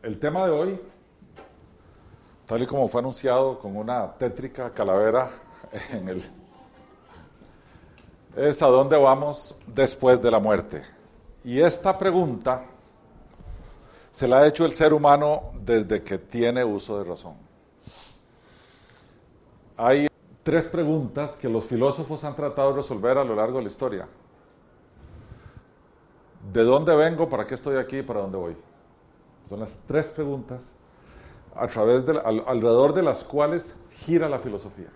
El tema de hoy, tal y como fue anunciado con una tétrica calavera es a dónde vamos después de la muerte. Y esta pregunta se la ha hecho el ser humano desde que tiene uso de razón. Hay tres preguntas que los filósofos han tratado de resolver a lo largo de la historia. ¿De dónde vengo? ¿Para qué estoy aquí? ¿Para dónde voy? Son las tres preguntas a través de, alrededor de las cuales gira la filosofía.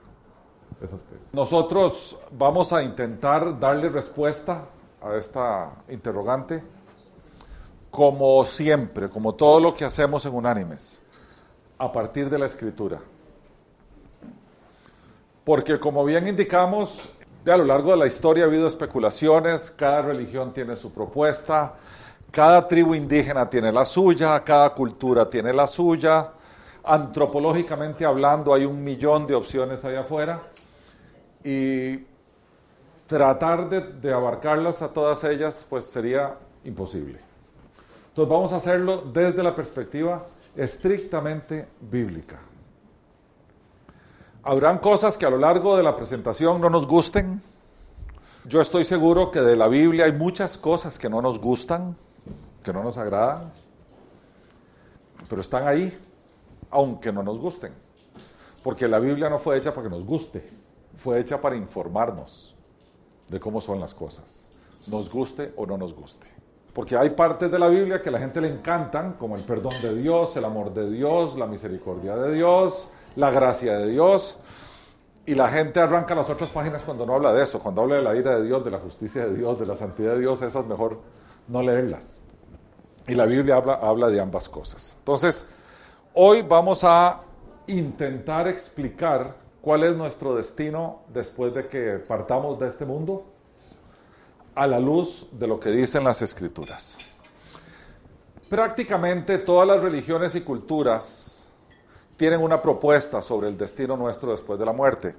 Esas tres. Nosotros vamos a intentar darle respuesta a esta interrogante como siempre, como todo lo que hacemos en Unánimes, a partir de la escritura. Porque como bien indicamos, a lo largo de la historia ha habido especulaciones, cada religión tiene su propuesta, cada tribu indígena tiene la suya, cada cultura tiene la suya. Antropológicamente hablando, hay un millón de opciones allá afuera. Y tratar de, abarcarlas a todas ellas, pues sería imposible. Entonces vamos a hacerlo desde la perspectiva estrictamente bíblica. Habrán cosas que a lo largo de la presentación no nos gusten. Yo estoy seguro que de la Biblia hay muchas cosas que no nos gustan que no nos agradan, pero están ahí, aunque no nos gusten. Porque la Biblia no fue hecha para que nos guste, fue hecha para informarnos de cómo son las cosas, nos guste o no nos guste. Porque hay partes de la Biblia que a la gente le encantan, como el perdón de Dios, el amor de Dios, la misericordia de Dios, la gracia de Dios. Y la gente arranca las otras páginas cuando no habla de eso, cuando habla de la ira de Dios, de la justicia de Dios, de la santidad de Dios, esas mejor no leerlas. Y la Biblia habla, habla de ambas cosas. Entonces, hoy vamos a intentar explicar cuál es nuestro destino después de que partamos de este mundo a la luz de lo que dicen las escrituras. Prácticamente todas las religiones y culturas tienen una propuesta sobre el destino nuestro después de la muerte.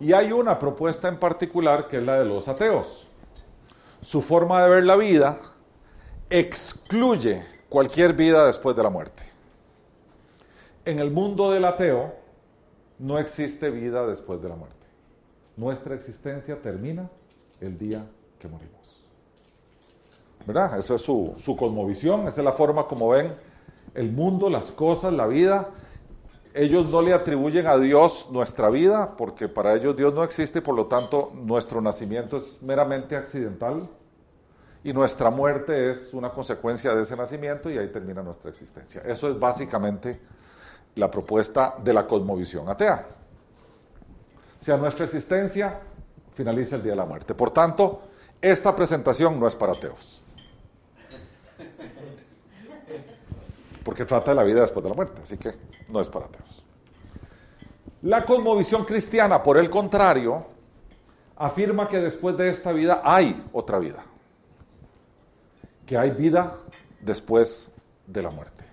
Y hay una propuesta en particular que es la de los ateos. Su forma de ver la vida excluye cualquier vida después de la muerte. En el mundo del ateo no existe vida después de la muerte. Nuestra existencia termina el día que morimos. ¿Verdad? Esa es su, su cosmovisión, esa es la forma como ven el mundo, las cosas, la vida. Ellos no le atribuyen a Dios nuestra vida, porque para ellos Dios no existe y por lo tanto nuestro nacimiento es meramente accidental y nuestra muerte es una consecuencia de ese nacimiento y ahí termina nuestra existencia. Eso es básicamente la propuesta de la cosmovisión atea. O sea, nuestra existencia finaliza el día de la muerte. Por tanto, esta presentación no es para ateos. Porque trata de la vida después de la muerte, así que no es para ateos. La cosmovisión cristiana, por el contrario, afirma que después de esta vida hay otra vida que hay vida después de la muerte.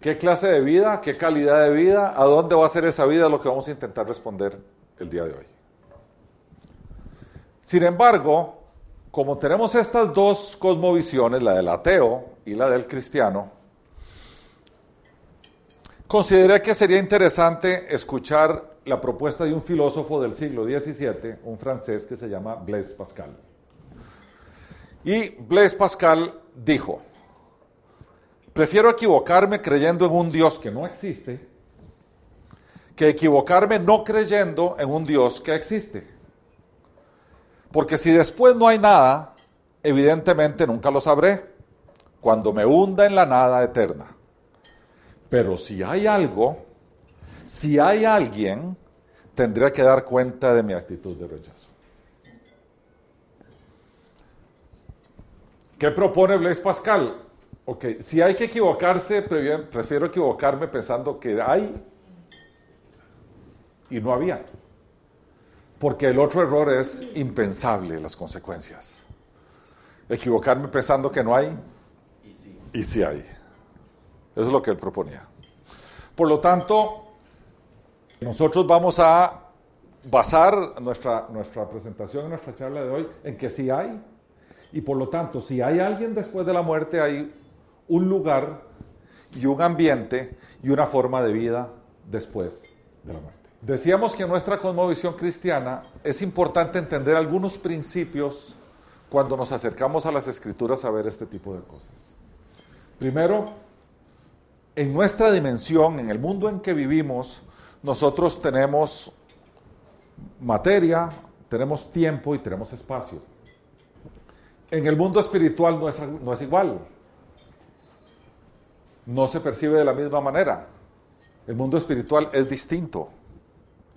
¿Qué clase de vida? ¿Qué calidad de vida? ¿A dónde va a ser esa vida? Lo que vamos a intentar responder el día de hoy. Sin embargo, como tenemos estas dos cosmovisiones, la del ateo y la del cristiano, consideré que sería interesante escuchar la propuesta de un filósofo del siglo XVII, un francés que se llama Blaise Pascal. Y Blaise Pascal dijo, prefiero equivocarme creyendo en un Dios que no existe que equivocarme no creyendo en un Dios que existe. Porque si después no hay nada, evidentemente nunca lo sabré cuando me hunda en la nada eterna. Pero si hay algo, si hay alguien, tendría que dar cuenta de mi actitud de rechazo. ¿Qué propone Blaise Pascal? Ok, si hay que equivocarse, prefiero equivocarme pensando que hay y no había. Porque el otro error es impensable, las consecuencias. Equivocarme pensando que no hay y sí, hay. Eso es lo que él proponía. Por lo tanto, nosotros vamos a basar nuestra, nuestra presentación, nuestra charla de hoy, en que sí hay y por lo tanto, si hay alguien después de la muerte, hay un lugar y un ambiente y una forma de vida después de la muerte. Decíamos que en nuestra cosmovisión cristiana es importante entender algunos principios cuando nos acercamos a las escrituras a ver este tipo de cosas. Primero, en nuestra dimensión, en el mundo en que vivimos, nosotros tenemos materia, tenemos tiempo y tenemos espacio. En el mundo espiritual no es, no es igual. No se percibe de la misma manera. El mundo espiritual es distinto.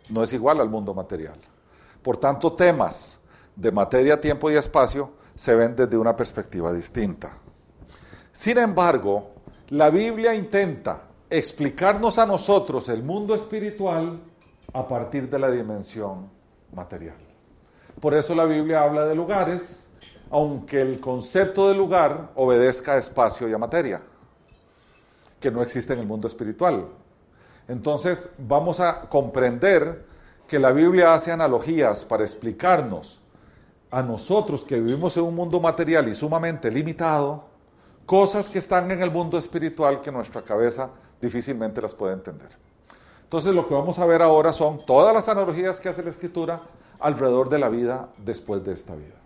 No es igual al mundo material. Por tanto, temas de materia, tiempo y espacio se ven desde una perspectiva distinta. Sin embargo, la Biblia intenta explicarnos a nosotros el mundo espiritual a partir de la dimensión material. Por eso la Biblia habla de lugares, aunque el concepto de lugar obedezca a espacio y a materia, que no existe en el mundo espiritual. Entonces vamos a comprender que la Biblia hace analogías para explicarnos a nosotros que vivimos en un mundo material y sumamente limitado, cosas que están en el mundo espiritual que nuestra cabeza difícilmente las puede entender. Entonces lo que vamos a ver ahora son todas las analogías que hace la escritura alrededor de la vida después de esta vida.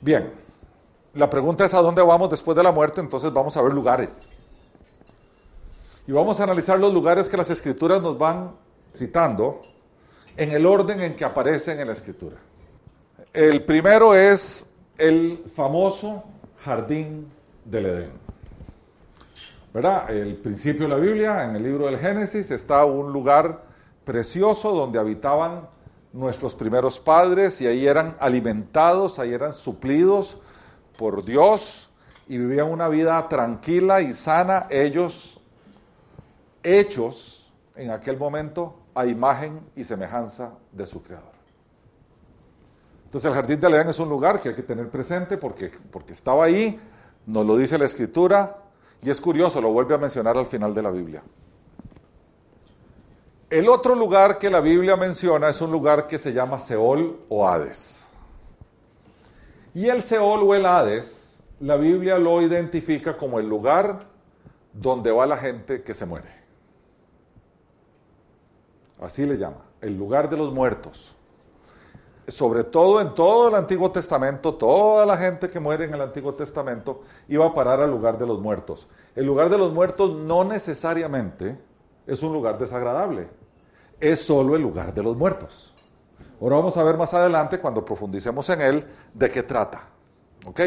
Bien, la pregunta es a dónde vamos después de la muerte, entonces vamos a ver lugares. Y vamos a analizar los lugares que las escrituras nos van citando en el orden en que aparecen en la escritura. El primero es el famoso jardín del Edén. ¿Verdad? El principio de la Biblia, en el libro del Génesis, está un lugar precioso donde habitaban nuestros primeros padres y ahí eran alimentados, ahí eran suplidos por Dios y vivían una vida tranquila y sana, ellos hechos en aquel momento a imagen y semejanza de su Creador. Entonces el jardín de Edén es un lugar que hay que tener presente porque, porque estaba ahí, nos lo dice la Escritura y es curioso, lo vuelve a mencionar al final de la Biblia. El otro lugar que la Biblia menciona es un lugar que se llama Seol o Hades. Y el Seol o el Hades, la Biblia lo identifica como el lugar donde va la gente que se muere. Así le llama, el lugar de los muertos. Sobre todo en todo el Antiguo Testamento, toda la gente que muere en el Antiguo Testamento iba a parar al lugar de los muertos. El lugar de los muertos no necesariamente es un lugar desagradable, es solo el lugar de los muertos. Ahora vamos a ver más adelante, cuando profundicemos en él, de qué trata. ¿Ok?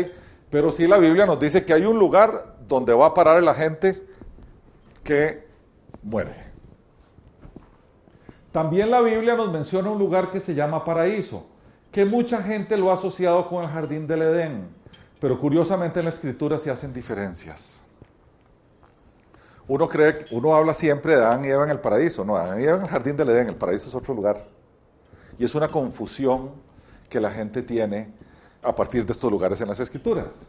Pero sí la Biblia nos dice que hay un lugar donde va a parar la gente que muere. También la Biblia nos menciona un lugar que se llama paraíso, que mucha gente lo ha asociado con el jardín del Edén, pero curiosamente en la escritura se hacen diferencias uno cree, uno habla siempre de Adán y Eva en el paraíso. No, Adán y Eva en el jardín del Edén, el paraíso es otro lugar. Y es una confusión que la gente tiene a partir de estos lugares en las escrituras.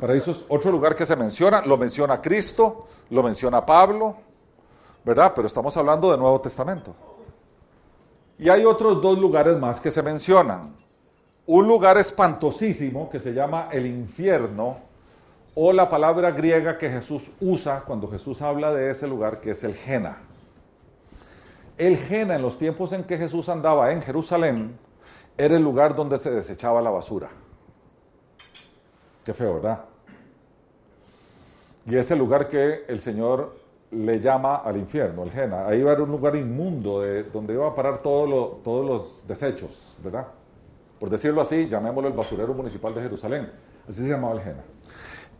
Paraíso es otro lugar que se menciona, lo menciona Cristo, lo menciona Pablo, ¿verdad? Pero estamos hablando del Nuevo Testamento. Y hay otros dos lugares más que se mencionan. Un lugar espantosísimo que se llama el infierno, o la palabra griega que Jesús usa cuando Jesús habla de ese lugar, que es el Jena. El Jena, en los tiempos en que Jesús andaba en Jerusalén, era el lugar donde se desechaba la basura. Qué feo, ¿verdad? Y es el lugar que el Señor le llama al infierno, el Jena. Ahí va a un lugar inmundo de, donde iba a parar todos los desechos, ¿verdad? Por decirlo así, llamémoslo el basurero municipal de Jerusalén. Así se llamaba el Jena.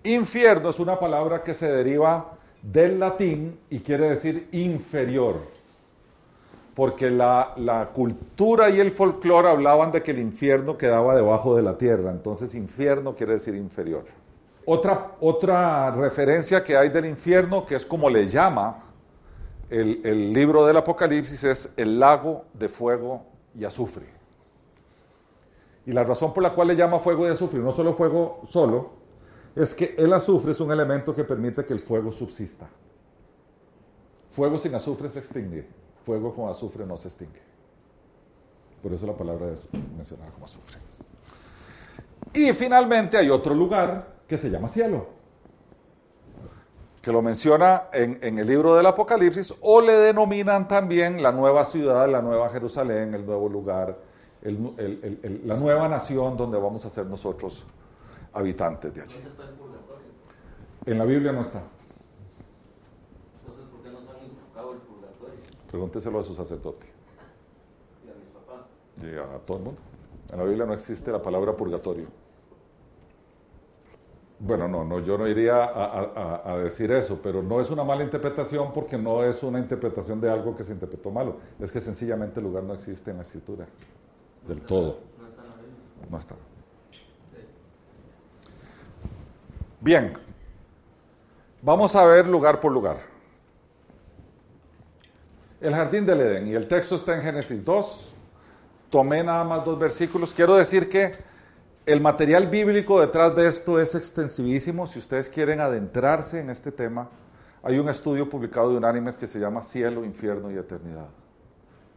Infierno es una palabra que se deriva del latín y quiere decir inferior, porque la, cultura y el folclore hablaban de que el infierno quedaba debajo de la tierra, entonces infierno quiere decir inferior. Otra, otra referencia que hay del infierno, que es como le llama el, el libro del Apocalipsis, es el lago de fuego y azufre. Y la razón por la cual le llama fuego y azufre, no solo fuego solo, es que el azufre es un elemento que permite que el fuego subsista. Fuego sin azufre se extingue, fuego con azufre no se extingue. Por eso la palabra es mencionada como azufre. Y finalmente hay otro lugar que se llama cielo. que lo menciona en, el libro del Apocalipsis, o le denominan también la nueva ciudad, la nueva Jerusalén, el nuevo lugar, la nueva nación donde vamos a ser nosotros habitantes de allí. está el purgatorio? En la Biblia no está. Entonces, ¿por qué no se han invocado el purgatorio? Pregúnteselo a su sacerdote. Y a mis papás. Y a todo el mundo. En la Biblia no existe la palabra purgatorio. Bueno, no, no, yo no iría a, decir eso, pero no es una mala interpretación porque no es una interpretación de algo que se interpretó malo. Es que sencillamente el lugar no existe en la escritura. Del todo. No está en la Biblia. No está. Bien, vamos a ver lugar por lugar. El jardín del Edén, y el texto está en Génesis 2. Tomé nada más dos versículos. Quiero decir que el material bíblico detrás de esto es extensivísimo. Si ustedes quieren adentrarse en este tema, hay un estudio publicado de Unánimes que se llama Cielo, Infierno y Eternidad,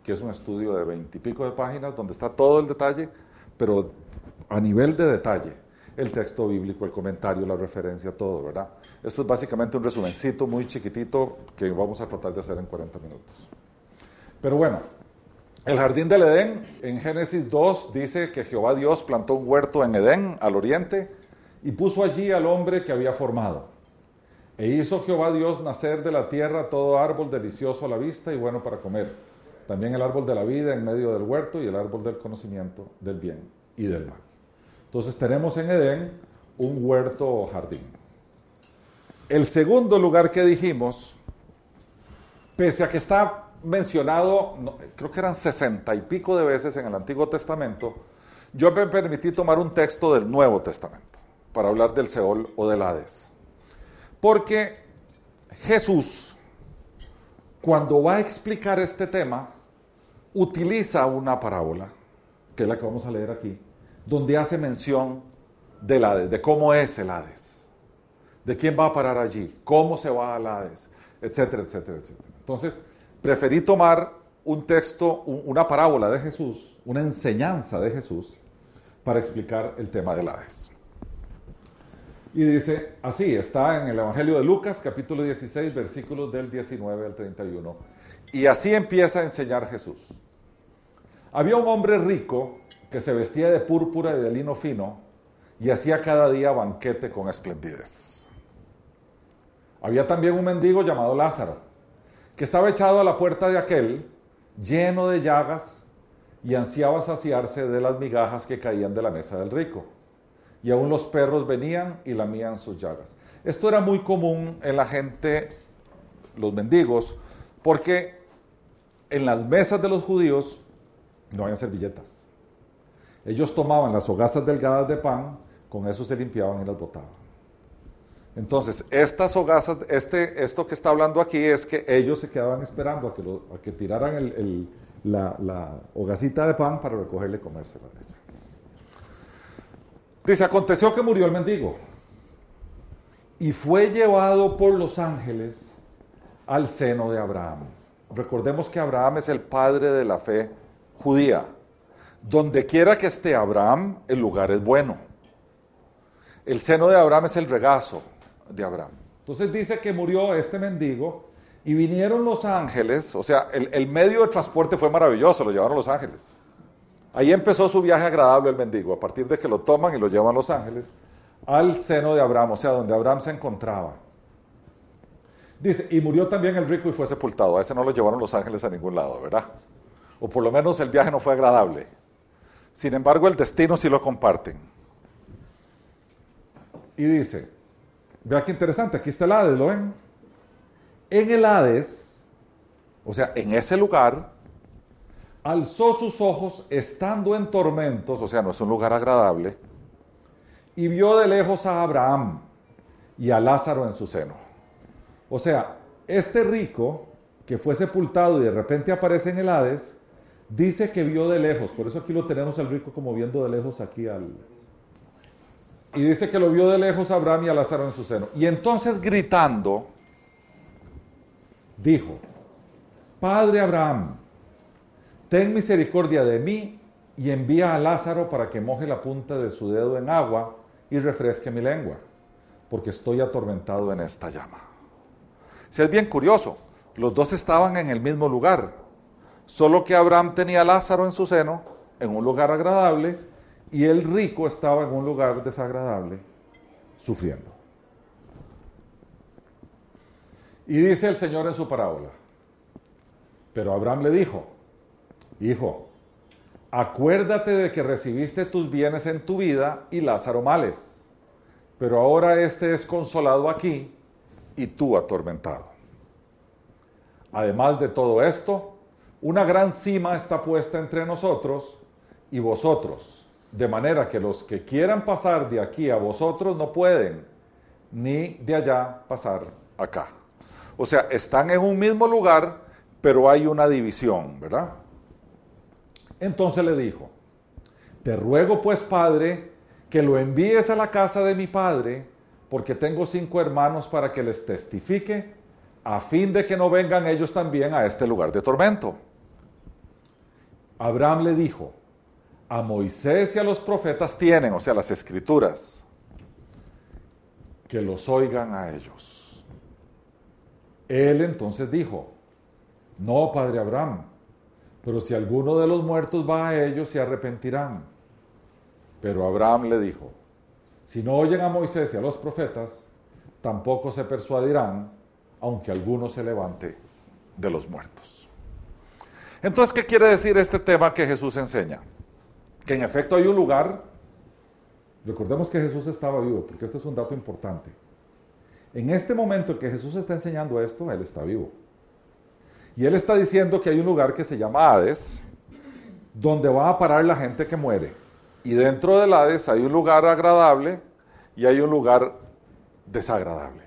que es un estudio de veintipico de páginas donde está todo el detalle, pero a nivel de detalle, el texto bíblico, el comentario, la referencia, todo, ¿verdad? Esto es básicamente un resumencito muy chiquitito que vamos a tratar de hacer en 40 minutos. Pero bueno, el jardín del Edén, en Génesis 2, dice que Jehová Dios plantó un huerto en Edén, al oriente, y puso allí al hombre que había formado. E hizo Jehová Dios nacer de la tierra todo árbol delicioso a la vista y bueno para comer. También el árbol de la vida en medio del huerto y el árbol del conocimiento del bien y del mal. Entonces tenemos en Edén un huerto o jardín. El segundo lugar que dijimos, pese a que está mencionado, creo que eran sesenta y pico de veces en el Antiguo Testamento, yo me permití tomar un texto del Nuevo Testamento para hablar del Seol o del Hades. Porque Jesús, cuando va a explicar este tema, utiliza una parábola, que es la que vamos a leer aquí, donde hace mención del Hades, de cómo es el Hades, de quién va a parar allí, cómo se va al Hades, etcétera, etcétera, etcétera. Entonces, preferí tomar un texto, una parábola de Jesús, una enseñanza de Jesús, para explicar el tema del Hades. Y dice así, está en el Evangelio de Lucas, capítulo 16, versículos del 19 al 31. Y así empieza a enseñar Jesús. Había un hombre rico que se vestía de púrpura y de lino fino y hacía cada día banquete con esplendidez. Había también un mendigo llamado Lázaro que estaba echado a la puerta de aquel, lleno de llagas, y ansiaba saciarse de las migajas que caían de la mesa del rico. Y aún los perros venían y lamían sus llagas. Esto era muy común en la gente, los mendigos, porque en las mesas de los judíos no había servilletas. Ellos tomaban las hogazas delgadas de pan, con eso se limpiaban y las botaban. Entonces, estas hogazas, este, esto que está hablando aquí es que ellos se quedaban esperando a que, tiraran la, hogacita de pan para recogerle y comérsela. Dice, aconteció que murió el mendigo y fue llevado por los ángeles al seno de Abraham. Recordemos que Abraham es el padre de la fe judía. Donde quiera que esté Abraham, el lugar es bueno. El seno de Abraham es el regazo, de Abraham. Entonces dice que murió este mendigo y vinieron los ángeles, o sea, el, medio de transporte fue maravilloso, lo llevaron los ángeles. Ahí empezó su viaje agradable el mendigo, a partir de que lo toman y lo llevan los ángeles al seno de Abraham, o sea, donde Abraham se encontraba. Dice, y murió también el rico y fue sepultado. A ese no lo llevaron los ángeles a ningún lado, ¿verdad? O por lo menos el viaje no fue agradable. Sin embargo, el destino sí lo comparten. Y dice, Vea qué interesante, aquí está el Hades, ¿lo ven? En el Hades, o sea, en ese lugar, alzó sus ojos estando en tormentos, o sea, no es un lugar agradable, y vio de lejos a Abraham y a Lázaro en su seno. O sea, este rico que fue sepultado y de repente aparece en el Hades, dice que vio de lejos, por eso aquí lo tenemos al rico como viendo de lejos aquí al, y dice que lo vio de lejos Abraham y a Lázaro en su seno. Y entonces gritando, dijo, Padre Abraham, ten misericordia de mí y envía a Lázaro para que moje la punta de su dedo en agua y refresque mi lengua, porque estoy atormentado en esta llama. Si es bien curioso, los dos estaban en el mismo lugar, solo que Abraham tenía a Lázaro en su seno, en un lugar agradable, y el rico estaba en un lugar desagradable, sufriendo. Y dice el Señor en su parábola, pero Abraham le dijo, hijo, acuérdate de que recibiste tus bienes en tu vida y Lázaro males, pero ahora éste es consolado aquí y tú atormentado. Además de todo esto, una gran cima está puesta entre nosotros y vosotros, de manera que los que quieran pasar de aquí a vosotros no pueden, ni de allá pasar acá. O sea, están en un mismo lugar, pero hay una división, ¿verdad? Entonces le dijo, te ruego pues, Padre, que lo envíes a la casa de mi Padre, porque tengo cinco hermanos para que les testifique, a fin de que no vengan ellos también a este lugar de tormento. Abraham le dijo, a Moisés y a los profetas tienen, o sea, las escrituras, que los oigan a ellos. Él entonces dijo, no, padre Abraham, pero si alguno de los muertos va a ellos, se arrepentirán. Pero Abraham le dijo, si no oyen a Moisés y a los profetas, tampoco se persuadirán, aunque alguno se levante de los muertos. Entonces, ¿qué quiere decir este tema que Jesús enseña? Que en efecto hay un lugar, recordemos que Jesús estaba vivo, porque este es un dato importante. En este momento en que Jesús está enseñando esto, Él está vivo. Y Él está diciendo que hay un lugar que se llama Hades, donde va a parar la gente que muere. Y dentro del Hades hay un lugar agradable y hay un lugar desagradable.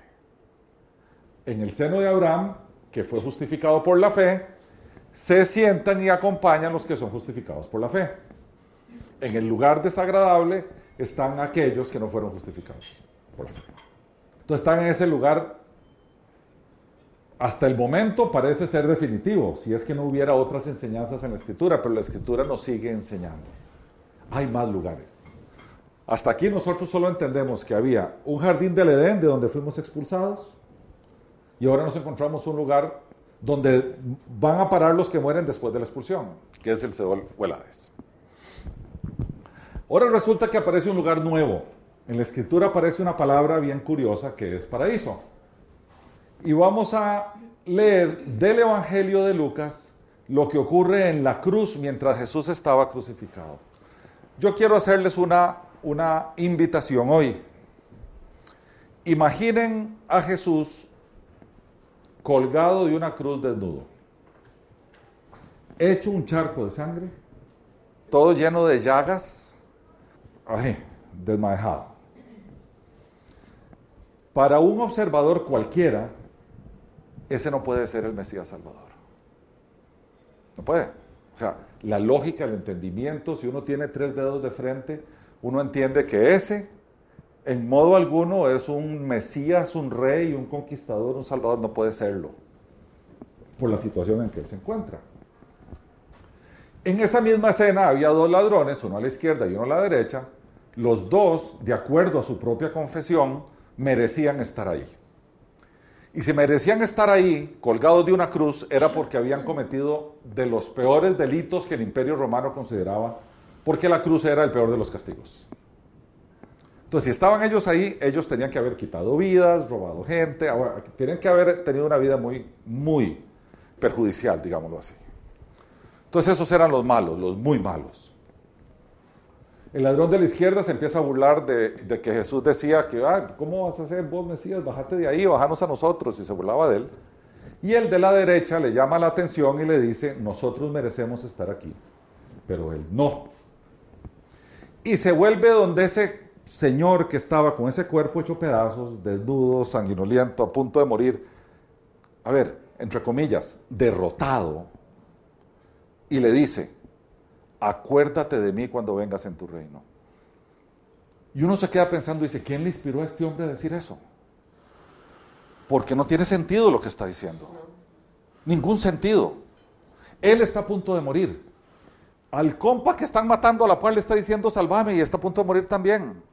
En el seno de Abraham, que fue justificado por la fe, se sientan y acompañan los que son justificados por la fe. En el lugar desagradable están aquellos que no fueron justificados por la fe. Entonces están en ese lugar hasta el momento parece ser definitivo, si es que no hubiera otras enseñanzas en la escritura, pero la escritura nos sigue enseñando. Hay más lugares. Hasta aquí nosotros solo entendemos que había un jardín del Edén de donde fuimos expulsados y ahora nos encontramos un lugar donde van a parar los que mueren después de la expulsión, que es el Seol o el. Ahora resulta que aparece un lugar nuevo. En la escritura aparece una palabra bien curiosa que es paraíso. Y vamos a leer del Evangelio de Lucas lo que ocurre en la cruz mientras Jesús estaba crucificado. Yo quiero hacerles una, una invitación hoy. Imaginen a Jesús colgado de una cruz desnudo, hecho un charco de sangre, todo lleno de llagas, ay, desmajado. Para un observador cualquiera, ese no puede ser el Mesías Salvador. No puede. O sea, la lógica, el entendimiento, si uno tiene tres dedos de frente, uno entiende que ese, en modo alguno, es un Mesías, un rey, un conquistador, un salvador, no puede serlo, por la situación en que él se encuentra. En esa misma escena había dos ladrones, uno a la izquierda y uno a la derecha. Los dos, de acuerdo a su propia confesión, merecían estar ahí. Y si merecían estar ahí, colgados de una cruz, era porque habían cometido de los peores delitos que el imperio romano consideraba, porque la cruz era el peor de los castigos. Entonces, si estaban ellos ahí, ellos tenían que haber quitado vidas, robado gente, tenían que haber tenido una vida muy, muy perjudicial, digámoslo así. Entonces, esos eran los malos, los muy malos. El ladrón de la izquierda se empieza a burlar de, que Jesús decía que, ¿cómo vas a hacer vos, Mesías? Bájate de ahí, bájanos a nosotros. Y se burlaba de él. Y el de la derecha le llama la atención y le dice, nosotros merecemos estar aquí, pero él no. Y se vuelve donde ese señor que estaba con ese cuerpo hecho pedazos, desnudo, sanguinoliento, a punto de morir, a ver, entre comillas, derrotado, y le dice, acuérdate de mí cuando vengas en tu reino. Y uno se queda pensando y dice, ¿quién le inspiró a este hombre a decir eso? Porque no tiene sentido lo que está diciendo. Ningún sentido. Él está a punto de morir. Al compa que están matando a la cual le está diciendo, salvame, y está a punto de morir también.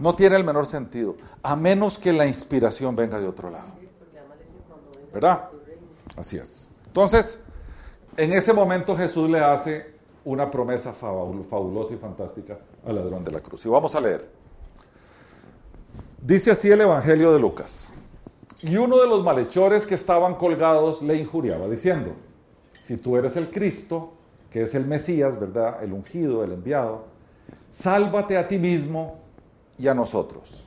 No tiene el menor sentido, a menos que la inspiración venga de otro lado. ¿verdad? Así es. Entonces, en ese momento Jesús le hace una promesa fabul- fabulosa y fantástica al ladrón de la cruz. Y vamos a leer. Dice así el Evangelio de Lucas. Y uno de los malhechores que estaban colgados le injuriaba diciendo, si tú eres el Cristo, que es el Mesías, ¿verdad? El ungido, el enviado, sálvate a ti mismo y a nosotros.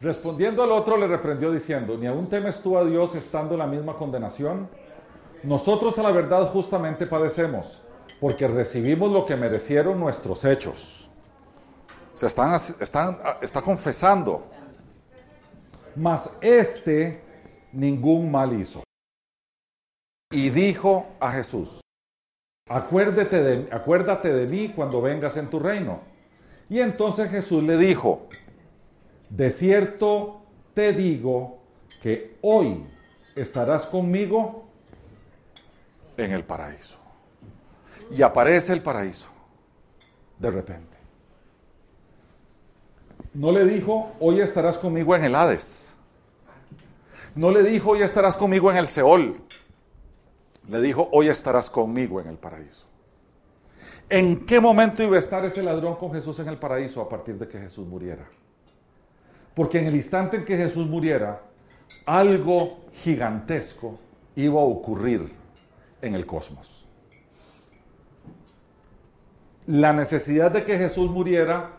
Respondiendo al otro le reprendió diciendo, ¿ni aún temes tú a Dios estando en la misma condenación? Nosotros a la verdad justamente padecemos, porque recibimos lo que merecieron nuestros hechos. Se están, están, está confesando. Mas este ningún mal hizo. Y dijo a Jesús, acuérdate de, acuérdate de mí cuando vengas en tu reino. Y entonces Jesús le dijo, de cierto te digo que hoy estarás conmigo en el paraíso. Y aparece el paraíso de repente. No le dijo, hoy estarás conmigo en el Hades. No le dijo, hoy estarás conmigo en el Seol. Le dijo, hoy estarás conmigo en el paraíso. ¿En qué momento iba a estar ese ladrón con Jesús en el paraíso a partir de que Jesús muriera? Porque en el instante en que Jesús muriera, algo gigantesco iba a ocurrir en el cosmos. La necesidad de que Jesús muriera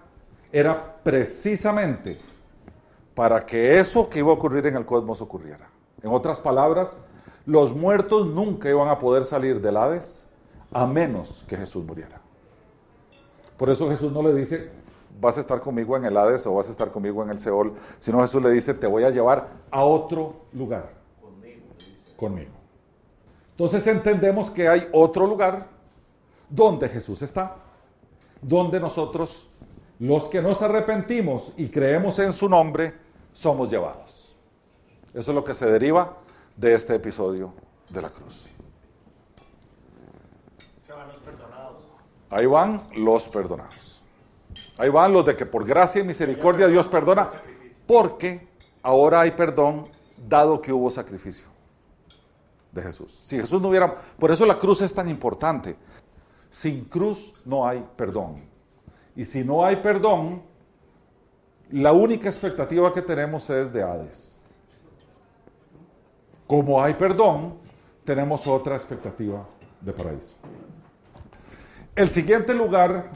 era precisamente para que eso que iba a ocurrir en el cosmos ocurriera. En otras palabras, los muertos nunca iban a poder salir del Hades a menos que Jesús muriera. Por eso Jesús no le dice, vas a estar conmigo en el Hades o vas a estar conmigo en el Seol, sino Jesús le dice, te voy a llevar a otro lugar. Conmigo. Entonces entendemos que hay otro lugar donde Jesús está, donde nosotros, los que nos arrepentimos y creemos en su nombre, somos llevados. Eso es lo que se deriva de este episodio de la cruz. Ahí van los perdonados. Ahí van los de que por gracia y misericordia Dios perdona, porque ahora hay perdón dado que hubo sacrificio de Jesús. Si Jesús no hubiera, por eso la cruz es tan importante. Sin cruz no hay perdón. Y si no hay perdón, la única expectativa que tenemos es de Hades. Como hay perdón, tenemos otra expectativa de paraíso. El siguiente lugar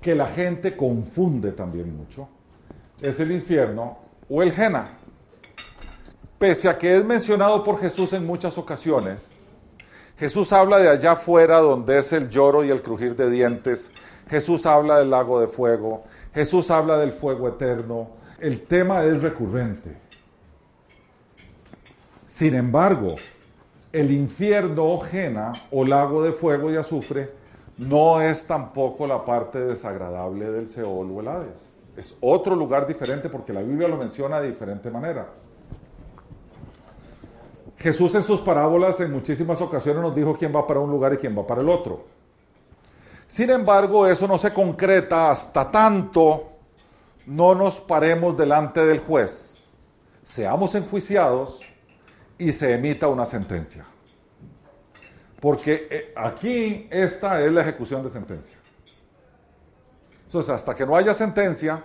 que la gente confunde también mucho es el infierno o el Jena. Pese a que es mencionado por Jesús en muchas ocasiones, Jesús habla de allá afuera donde es el lloro y el crujir de dientes. Jesús habla del lago de fuego. Jesús habla del fuego eterno. El tema es recurrente. Sin embargo, el infierno o Jena o lago de fuego y azufre no es tampoco la parte desagradable del Seol o el Hades. Es otro lugar diferente porque la Biblia lo menciona de diferente manera. Jesús en sus parábolas en muchísimas ocasiones nos dijo quién va para un lugar y quién va para el otro. Sin embargo, eso no se concreta hasta tanto no nos paremos delante del juez, seamos enjuiciados y se emita una sentencia. Porque eh, aquí esta es la ejecución de sentencia. Entonces, hasta que no haya sentencia,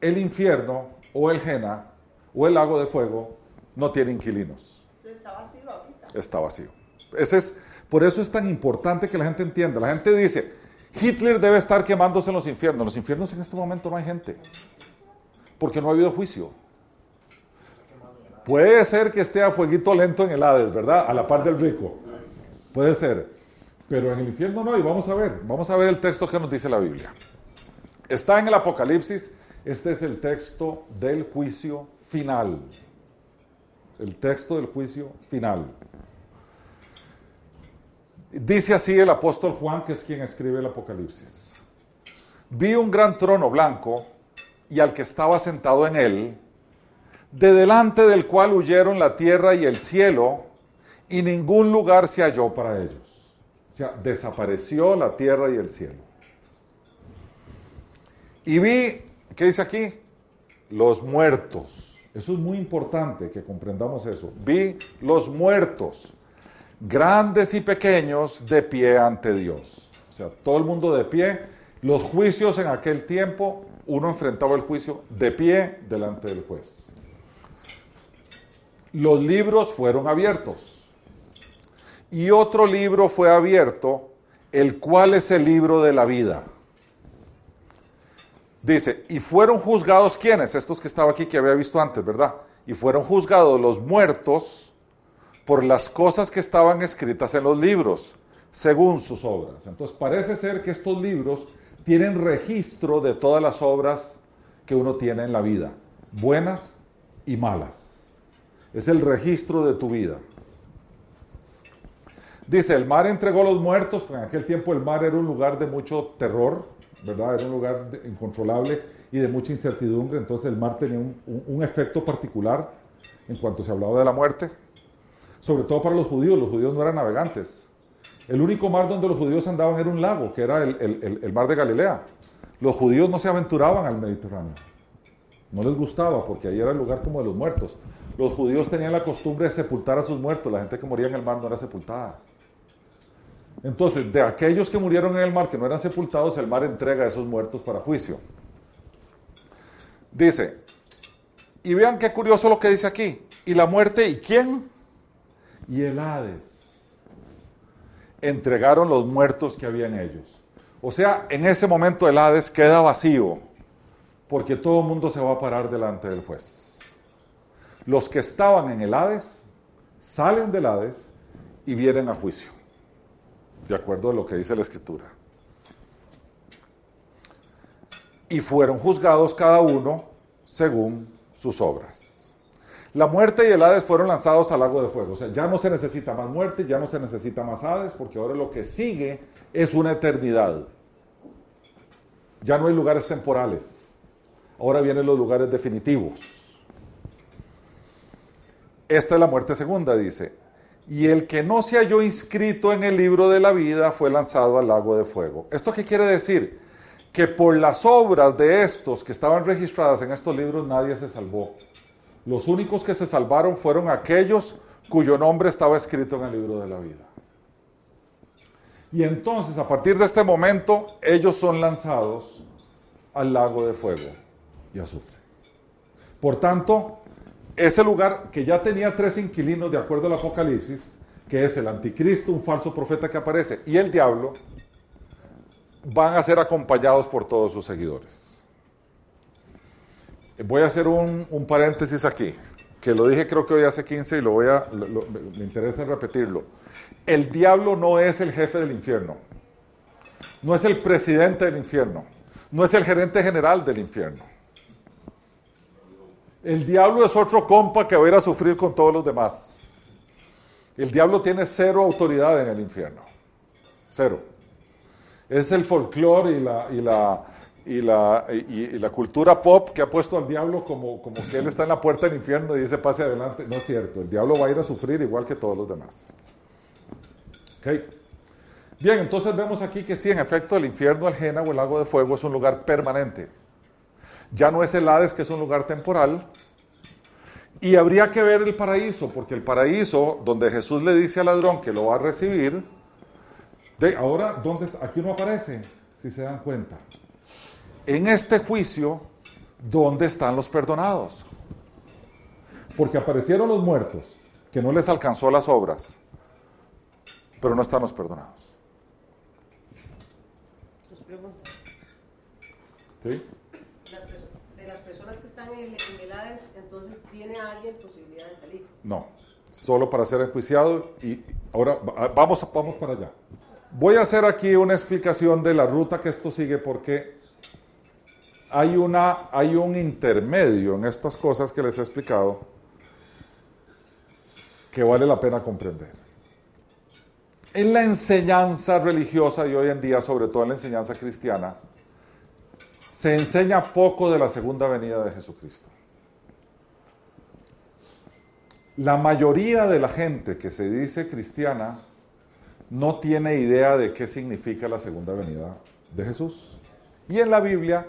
el infierno o el Jena o el lago de fuego no tiene inquilinos. Está vacío ahorita. Está vacío. Ese es, por eso es tan importante que la gente entienda. La gente dice, Hitler debe estar quemándose en los infiernos. En los infiernos en este momento no hay gente. Porque no ha habido juicio. Puede ser que esté a fueguito lento en el Hades, ¿verdad? A la par del rico. Puede ser. Pero en el infierno no. Y vamos a ver. Vamos a ver el texto que nos dice la Biblia. Está en el Apocalipsis. Este es el texto del juicio final. El texto del juicio final. Dice así el apóstol Juan, que es quien escribe el Apocalipsis. Vi un gran trono blanco y al que estaba sentado en él, de delante del cual huyeron la tierra y el cielo, y ningún lugar se halló para ellos. O sea, desapareció la tierra y el cielo. Y vi, ¿qué dice aquí? Los muertos. Eso es muy importante que comprendamos eso. Vi los muertos, grandes y pequeños, de pie ante Dios. O sea, todo el mundo de pie. Los juicios en aquel tiempo, uno enfrentaba el juicio de pie delante del juez. Los libros fueron abiertos. Y otro libro fue abierto, el cual es el libro de la vida. Dice, y fueron juzgados quienes, estos que estaba aquí que había visto antes, ¿verdad? Y fueron juzgados los muertos por las cosas que estaban escritas en los libros, según sus obras. Entonces parece ser que estos libros tienen registro de todas las obras que uno tiene en la vida, buenas y malas. Es el registro de tu vida. Dice, el mar entregó los muertos, en aquel tiempo el mar era un lugar de mucho terror, ¿verdad? Era un lugar incontrolable y de mucha incertidumbre, entonces el mar tenía un, efecto particular en cuanto se hablaba de la muerte, sobre todo para los judíos, los judíos no eran navegantes. El único mar donde los judíos andaban era un lago, que era el, el mar de Galilea. Los judíos no se aventuraban al Mediterráneo, no les gustaba porque ahí era el lugar como de los muertos. Los judíos tenían la costumbre de sepultar a sus muertos, la gente que moría en el mar no era sepultada. Entonces, de aquellos que murieron en el mar, que no eran sepultados, el mar entrega a esos muertos para juicio. Dice, y vean qué curioso lo que dice aquí. ¿Y la muerte y quién? Y el Hades. Entregaron los muertos que había en ellos. O sea, en ese momento el Hades queda vacío, porque todo el mundo se va a parar delante del juez. Los que estaban en el Hades salen del Hades y vienen a juicio de acuerdo a lo que dice la escritura. Y fueron juzgados cada uno según sus obras. La muerte y el Hades fueron lanzados al lago de fuego. O sea, ya no se necesita más muerte, ya no se necesita más Hades, porque ahora lo que sigue es una eternidad. Ya no hay lugares temporales. Ahora vienen los lugares definitivos. Esta es la muerte segunda, dice y el que no se halló inscrito en el libro de la vida fue lanzado al lago de fuego. ¿Esto qué quiere decir? Que por las obras de estos que estaban registradas en estos libros nadie se salvó. Los únicos que se salvaron fueron aquellos cuyo nombre estaba escrito en el libro de la vida. Y entonces, a partir de este momento, ellos son lanzados al lago de fuego y azufre. Por tanto, ese lugar que ya tenía tres inquilinos de acuerdo al Apocalipsis, que es el anticristo, un falso profeta que aparece, y el diablo, van a ser acompañados por todos sus seguidores. Voy a hacer un, paréntesis aquí, que lo dije creo que hoy hace 15 y lo voy a, me interesa repetirlo. El diablo no es el jefe del infierno, no es el presidente del infierno, no es el gerente general del infierno. El diablo es otro compa que va a ir a sufrir con todos los demás. El diablo tiene cero autoridad en el infierno. Cero. Es el folclore y la, y la, y la, y, la cultura pop que ha puesto al diablo como, como que él está en la puerta del infierno y dice pase adelante. No es cierto. El diablo va a ir a sufrir igual que todos los demás. Okay. Bien, entonces vemos aquí que sí, en efecto, el infierno, el Jena o el lago de fuego es un lugar permanente. Ya no es el Hades, que es un lugar temporal. Y habría que ver el paraíso, porque el paraíso, donde Jesús le dice al ladrón que lo va a recibir, de, ahora, ¿dónde, aquí no aparece, si se dan cuenta. En este juicio, ¿dónde están los perdonados? Porque aparecieron los muertos, que no les alcanzó las obras, pero no están los perdonados. ¿Sí? ¿Tiene alguien posibilidad de salir? No, solo para ser enjuiciado y ahora vamos, vamos para allá. Voy a hacer aquí una explicación de la ruta que esto sigue porque hay, una, hay un intermedio en estas cosas que les he explicado que vale la pena comprender. En la enseñanza religiosa y hoy en día, sobre todo en la enseñanza cristiana, se enseña poco de la segunda venida de Jesucristo. La mayoría de la gente que se dice cristiana no tiene idea de qué significa la segunda venida de Jesús. Y en la Biblia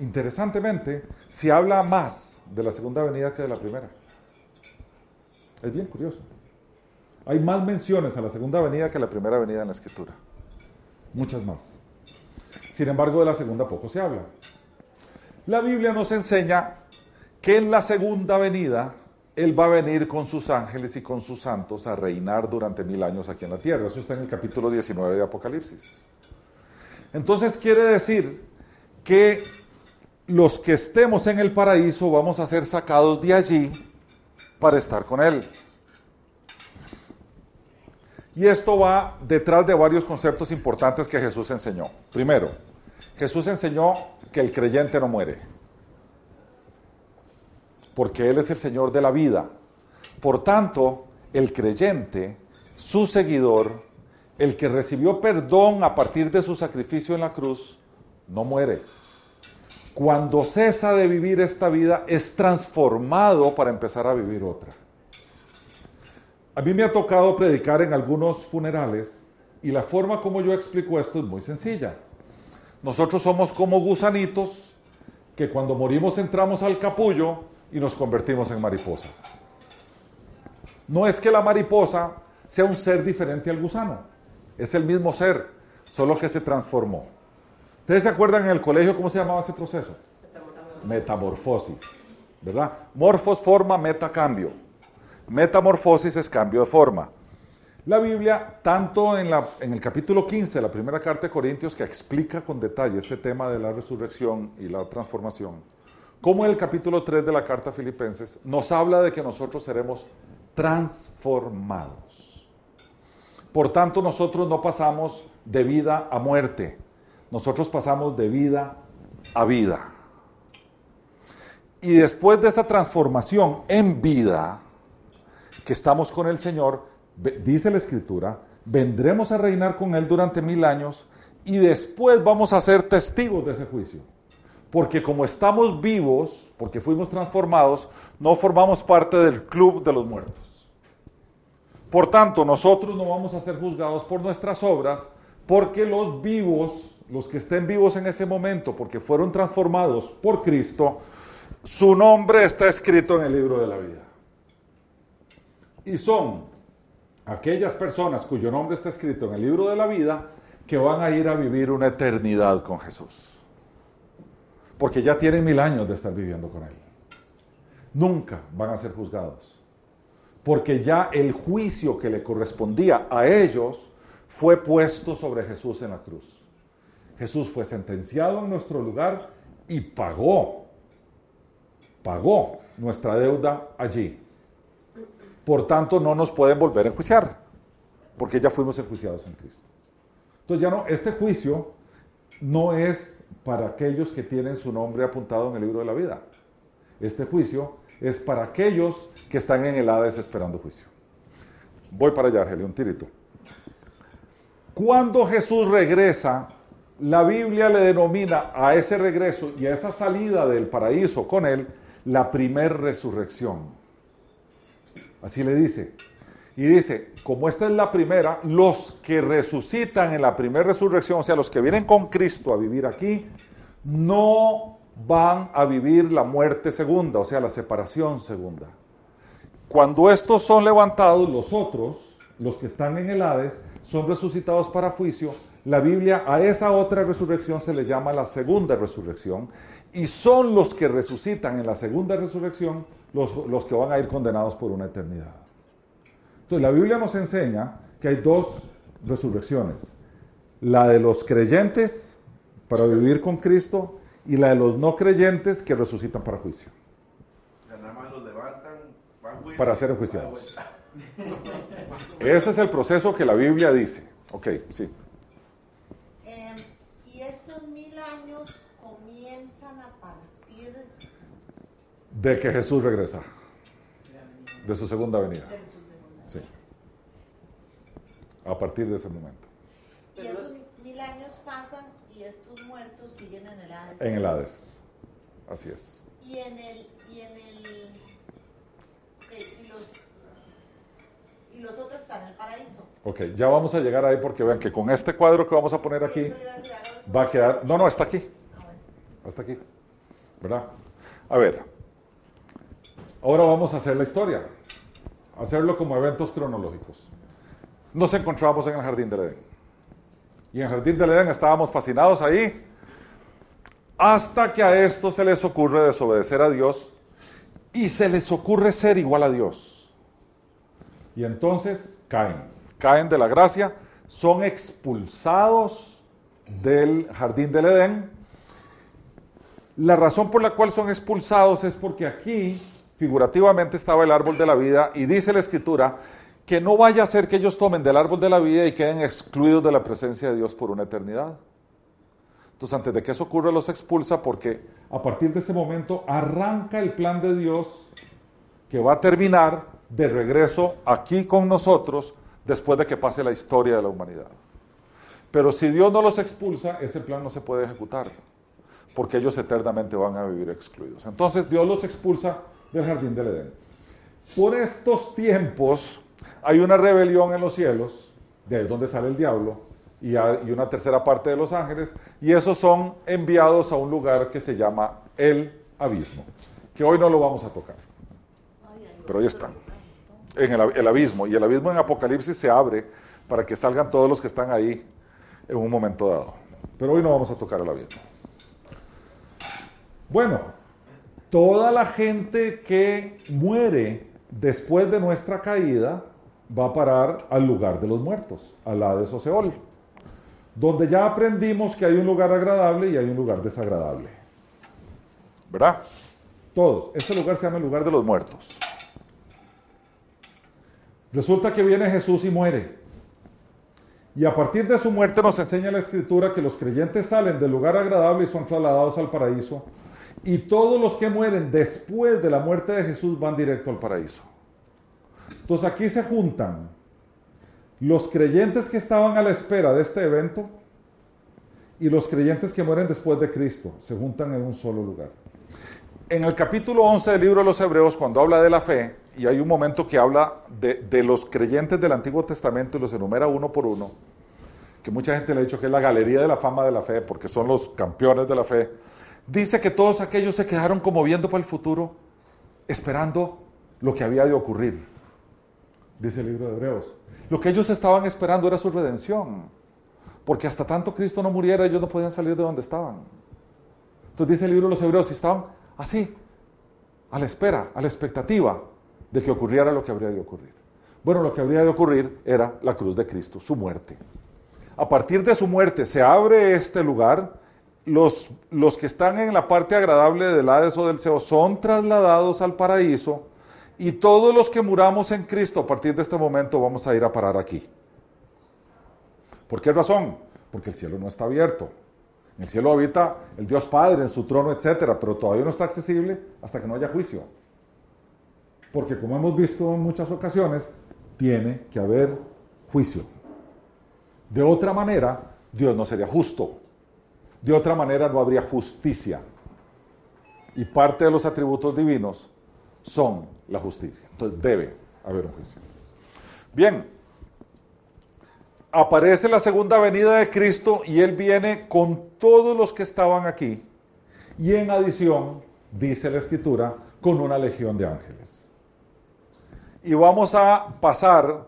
interesantemente, se habla más de la segunda venida que de la primera. Es bien curioso. Hay más menciones a la segunda venida que a la primera venida en la escritura. Muchas más. Sin embargo, de la segunda poco se habla. La Biblia nos enseña que en la segunda venida Él va a venir con sus ángeles y con sus santos a reinar durante mil años aquí en la tierra. Eso está en el capítulo 19 de Apocalipsis. Entonces quiere decir que los que estemos en el paraíso vamos a ser sacados de allí para estar con Él. Y esto va detrás de varios conceptos importantes que Jesús enseñó. Primero, Jesús enseñó que el creyente no muere, porque Él es el Señor de la vida. Por tanto, el creyente, su seguidor, el que recibió perdón a partir de su sacrificio en la cruz, no muere. Cuando cesa de vivir esta vida, es transformado para empezar a vivir otra. A mí me ha tocado predicar en algunos funerales y la forma como yo explico esto es muy sencilla. Nosotros somos como gusanitos que cuando morimos entramos al capullo y nos convertimos en mariposas. No es que la mariposa sea un ser diferente al gusano, es el mismo ser, solo que se transformó. ¿Ustedes se acuerdan en el colegio cómo se llamaba ese proceso? Metamorfosis, ¿verdad? Morfos, forma, meta, cambio. Metamorfosis es cambio de forma. La Biblia, tanto en, la, en, el capítulo 15, la primera carta de Corintios, que explica con detalle este tema de la resurrección y la transformación, como en el capítulo 3 de la carta a Filipenses, nos habla de que nosotros seremos transformados. Por tanto, nosotros no pasamos de vida a muerte, nosotros pasamos de vida a vida. Y después de esa transformación en vida, que estamos con el Señor, dice la Escritura, vendremos a reinar con Él durante mil años y después vamos a ser testigos de ese juicio. Porque como estamos vivos, porque fuimos transformados, no formamos parte del club de los muertos. Por tanto, nosotros no vamos a ser juzgados por nuestras obras, porque los vivos, los que estén vivos en ese momento, porque fueron transformados por Cristo, su nombre está escrito en el libro de la vida. Y son aquellas personas cuyo nombre está escrito en el libro de la vida que van a ir a vivir una eternidad con Jesús. Porque ya tienen mil años de estar viviendo con Él. Nunca van a ser juzgados. Porque ya el juicio que le correspondía a ellos fue puesto sobre Jesús en la cruz. Jesús fue sentenciado en nuestro lugar y pagó, pagó nuestra deuda allí. Por tanto, no nos pueden volver a enjuiciar, porque ya fuimos enjuiciados en Cristo. Entonces ya no, este juicio no es para aquellos que tienen su nombre apuntado en el libro de la vida. Este juicio es para aquellos que están en el Hades esperando juicio. Voy para allá, Argelio, un tirito. Cuando Jesús regresa, la Biblia le denomina a ese regreso y a esa salida del paraíso con él la primer resurrección. Así le dice. Y dice, como esta es la primera, los que resucitan en la primera resurrección, o sea, los que vienen con Cristo a vivir aquí, no van a vivir la muerte segunda, o sea, la separación segunda. Cuando estos son levantados, los otros, los que están en el Hades, son resucitados para juicio. La Biblia a esa otra resurrección se le llama la segunda resurrección. Y son los que resucitan en la segunda resurrección los, los que van a ir condenados por una eternidad. Entonces la Biblia nos enseña que hay dos resurrecciones. La de los creyentes para vivir con Cristo y la de los no creyentes que resucitan para juicio. Nada más los levantan, van juicio, Para ser enjuiciados. Ese es el proceso que la Biblia dice. Ok, sí. Eh, y estos mil años comienzan a partir De que Jesús regresa. De su segunda venida. de su segunda. Sí. A partir de ese momento. Y esos mil años pasan y estos muertos siguen en el Hades. En el Hades. Así es. Y en el, y en el, y los, y los otros están en el paraíso. Ok, ya vamos a llegar ahí porque vean que con este cuadro que vamos a poner aquí a va a quedar... No, no, está aquí. Ah, bueno. Hasta aquí. ¿verdad? A ver, ahora vamos a hacer la historia, hacerlo como eventos cronológicos. Nos encontramos en el jardín del Edén. Y en el jardín del Edén estábamos fascinados ahí, hasta que a esto se les ocurre desobedecer a Dios y se les ocurre ser igual a Dios. Y entonces caen, caen de la gracia, son expulsados del jardín del Edén. La razón por la cual son expulsados es porque aquí figurativamente estaba el árbol de la vida y dice la escritura que no vaya a ser que ellos tomen del árbol de la vida y queden excluidos de la presencia de Dios por una eternidad. Entonces, antes de que eso ocurra, los expulsa porque a partir de ese momento arranca el plan de Dios que va a terminar de regreso aquí con nosotros después de que pase la historia de la humanidad. Pero si Dios no los expulsa, ese plan no se puede ejecutar, porque ellos eternamente van a vivir excluidos. Entonces Dios los expulsa del jardín del Edén. Por estos tiempos hay una rebelión en los cielos, de ahí donde sale el diablo, y, una tercera parte de los ángeles, y esos son enviados a un lugar que se llama el abismo, que hoy no lo vamos a tocar, pero ahí están, en el, el abismo, y el abismo en Apocalipsis se abre para que salgan todos los que están ahí en un momento dado, pero hoy no vamos a tocar el abismo. Bueno, toda la gente que muere después de nuestra caída va a parar al lugar de los muertos, al Hades o Seol, donde ya aprendimos que hay un lugar agradable y hay un lugar desagradable. ¿Verdad? Todos. Este lugar se llama el lugar de los muertos. Resulta que viene Jesús y muere. Y a partir de su muerte nos enseña la escritura que los creyentes salen del lugar agradable y son trasladados al paraíso. Y todos los que mueren después de la muerte de Jesús van directo al paraíso. Entonces aquí se juntan los creyentes que estaban a la espera de este evento y los creyentes que mueren después de Cristo. Se juntan en un solo lugar. En el capítulo 11 del libro de los Hebreos, cuando habla de la fe, y hay un momento que habla de, los creyentes del Antiguo Testamento y los enumera uno por uno, que mucha gente le ha dicho que es la galería de la fama de la fe, porque son los campeones de la fe, dice que todos aquellos se quedaron como viendo para el futuro, esperando lo que había de ocurrir, dice el libro de Hebreos. Lo que ellos estaban esperando era su redención, porque hasta tanto Cristo no muriera, ellos no podían salir de donde estaban. Entonces dice el libro de los Hebreos, estaban así, a la espera, a la expectativa de que ocurriera lo que habría de ocurrir. Bueno, lo que habría de ocurrir era la cruz de Cristo, su muerte. A partir de su muerte se abre este lugar, los, los que están en la parte agradable del Hades o del Seo son trasladados al paraíso y todos los que muramos en Cristo a partir de este momento vamos a ir a parar aquí. ¿Por qué razón? Porque el cielo no está abierto. En el cielo habita el Dios Padre en su trono, etcétera, pero todavía no está accesible hasta que no haya juicio. Porque como hemos visto en muchas ocasiones, tiene que haber juicio. De otra manera, Dios no sería justo. De otra manera, no habría justicia. Y parte de los atributos divinos son la justicia. Entonces debe haber un juicio. Bien, aparece la segunda venida de Cristo y Él viene con todos los que estaban aquí. Y en adición, dice la Escritura, con una legión de ángeles. Y vamos a pasar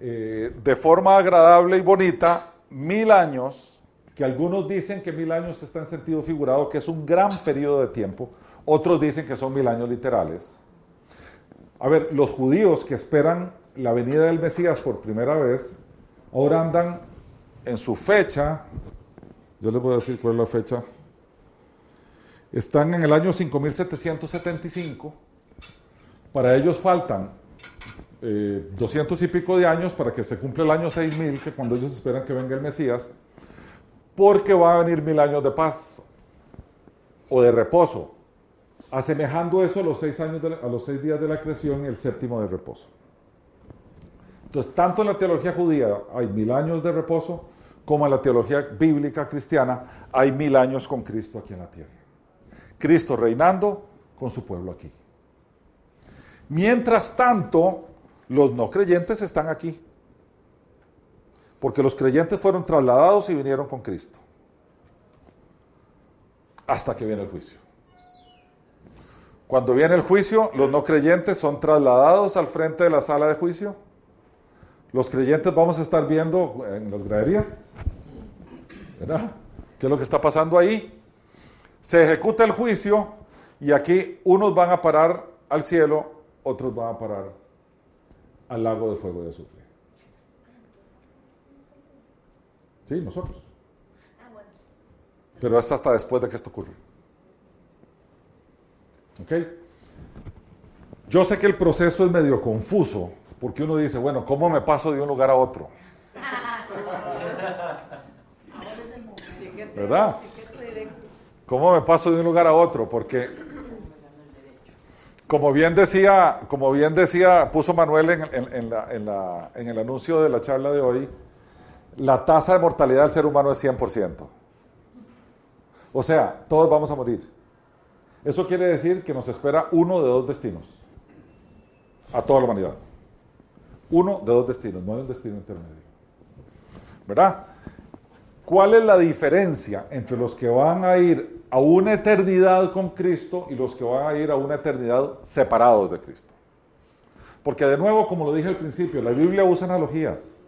eh, de forma agradable y bonita mil años, que algunos dicen que mil años está en sentido figurado, que es un gran periodo de tiempo. Otros dicen que son mil años literales. A ver, los judíos que esperan la venida del Mesías por primera vez, ahora andan en su fecha, yo les voy a decir cuál es la fecha, están en el año 5775, para ellos faltan eh, 200 y pico de años para que se cumpla el año 6000, que cuando ellos esperan que venga el Mesías, porque va a venir mil años de paz o de reposo, asemejando eso a los seis, años la- a los seis días de la creación y el séptimo de reposo. Entonces, tanto en la teología judía hay mil años de reposo, como en la teología bíblica cristiana hay mil años con Cristo aquí en la tierra. Cristo reinando con su pueblo aquí. Mientras tanto, los no creyentes están aquí. Porque los creyentes fueron trasladados y vinieron con Cristo. Hasta que viene el juicio. Cuando viene el juicio, los no creyentes son trasladados al frente de la sala de juicio. Los creyentes vamos a estar viendo en las graderías. ¿Verdad? ¿Qué es lo que está pasando ahí? Se ejecuta el juicio y aquí unos van a parar al cielo, otros van a parar al lago de fuego y azufre. Sí, nosotros. Ah. Pero es hasta después de que esto ocurre. ¿Ok? Yo sé que el proceso es medio confuso, porque uno dice, bueno, ¿cómo me paso de un lugar a otro? ¿Verdad? ¿Cómo me paso de un lugar a otro? Porque, como bien decía, como bien decía, puso Manuel en, en- en la- en la- en el anuncio de la charla de hoy, la tasa de mortalidad del ser humano es 100%. O sea, todos vamos a morir. Eso quiere decir que nos espera uno de dos destinos a toda la humanidad. Uno de dos destinos, no hay un destino intermedio. ¿Verdad? ¿Cuál es la diferencia entre los que van a ir a una eternidad con Cristo y los que van a ir a una eternidad separados de Cristo? Porque de nuevo, como lo dije al principio, la Biblia usa analogías.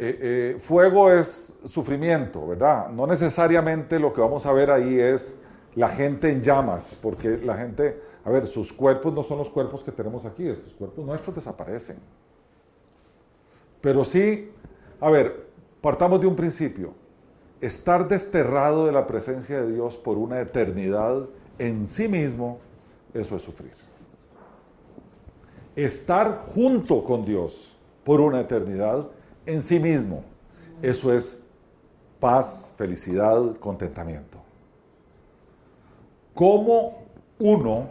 Eh, eh, fuego es sufrimiento, ¿verdad? No necesariamente lo que vamos a ver ahí es la gente en llamas, porque la gente, a ver, sus cuerpos no son los cuerpos que tenemos aquí, estos cuerpos nuestros desaparecen. Pero sí, a ver, partamos de un principio. Estar desterrado de la presencia de Dios por una eternidad en sí mismo, eso es sufrir. Estar junto con Dios por una eternidad en sí mismo, eso es paz, felicidad, contentamiento. ¿Cómo uno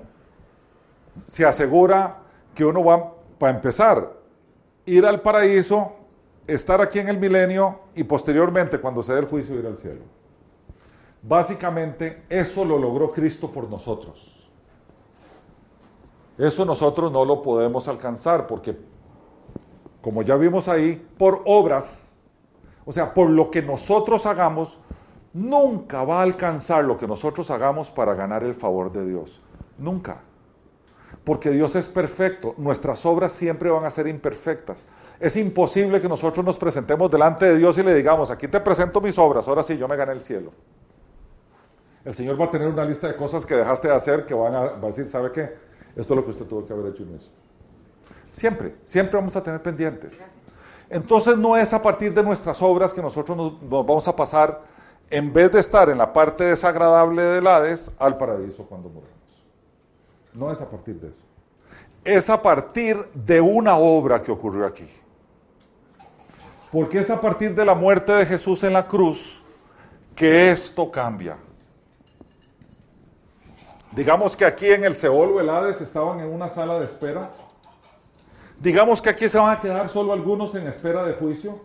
se asegura que uno va, para empezar, ir al paraíso, estar aquí en el milenio y posteriormente, cuando se dé el juicio, ir al cielo? Básicamente, eso lo logró Cristo por nosotros. Eso nosotros no lo podemos alcanzar porque, como ya vimos ahí, por obras, o sea, por lo que nosotros hagamos, nunca va a alcanzar lo que nosotros hagamos para ganar el favor de Dios. Nunca. Porque Dios es perfecto. Nuestras obras siempre van a ser imperfectas. Es imposible que nosotros nos presentemos delante de Dios y le digamos, aquí te presento mis obras, ahora sí, yo me gané el cielo. El Señor va a tener una lista de cosas que dejaste de hacer que van a, va a decir, ¿sabe qué? Esto es lo que usted tuvo que haber hecho en eso. Siempre, siempre vamos a tener pendientes. Entonces no es a partir de nuestras obras que nosotros nos, vamos a pasar, en vez de estar en la parte desagradable del Hades, al paraíso cuando moramos. No es a partir de eso. Es a partir de una obra que ocurrió aquí. Porque es a partir de la muerte de Jesús en la cruz que esto cambia. Digamos que aquí en el Seol o el Hades estaban en una sala de espera. Digamos que aquí se van a quedar solo algunos en espera de juicio.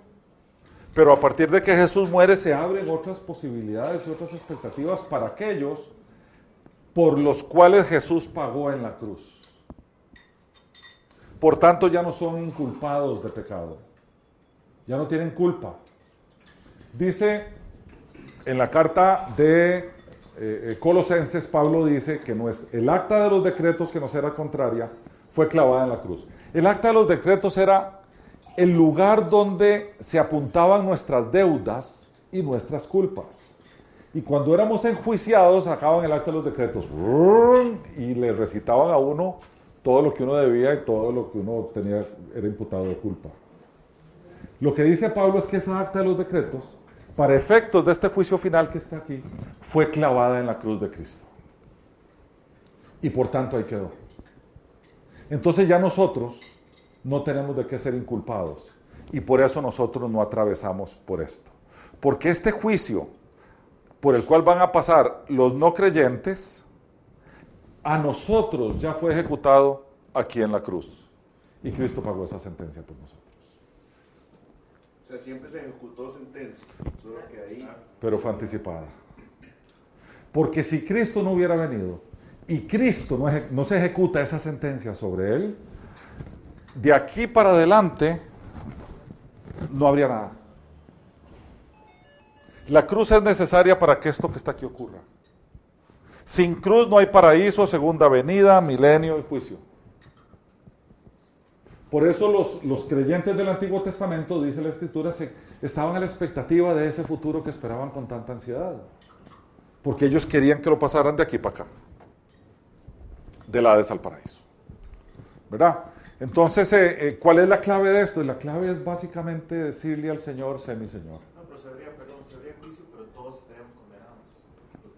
Pero a partir de que Jesús muere se abren otras posibilidades y otras expectativas para aquellos por los cuales Jesús pagó en la cruz. Por tanto ya no son inculpados de pecado. Ya no tienen culpa. Dice en la carta de eh, eh, Colosenses, Pablo dice que el acta de los decretos que nos era contraria fue clavada en la cruz. El acta de los decretos era el lugar donde se apuntaban nuestras deudas y nuestras culpas. Y cuando éramos enjuiciados, sacaban el acta de los decretos y le recitaban a uno todo lo que uno debía y todo lo que uno tenía era imputado de culpa. Lo que dice Pablo es que esa acta de los decretos, para efectos de este juicio final que está aquí, fue clavada en la cruz de Cristo. Y por tanto ahí quedó. Entonces ya nosotros no tenemos de qué ser inculpados. Y por eso nosotros no atravesamos por esto. Porque este juicio por el cual van a pasar los no creyentes, a nosotros ya fue ejecutado aquí en la cruz. Y Cristo pagó esa sentencia por nosotros. O sea, siempre se ejecutó sentencia. Solo que ahí. Pero fue anticipada. Porque si Cristo no hubiera venido y Cristo no, se ejecuta esa sentencia sobre él, de aquí para adelante no habría nada. La cruz es necesaria para que esto que está aquí ocurra. Sin cruz no hay paraíso, segunda venida, milenio y juicio. Por eso los, creyentes del Antiguo Testamento, dice la Escritura, estaban a la expectativa de ese futuro que esperaban con tanta ansiedad. Porque ellos querían que lo pasaran de aquí para acá. Del Hades al paraíso. ¿Verdad? Entonces, eh, eh, ¿cuál es la clave de esto? Y la clave es básicamente decirle al Señor, sé mi Señor. No, pero se habría, perdón, se habría juicio, pero todos estaríamos condenados.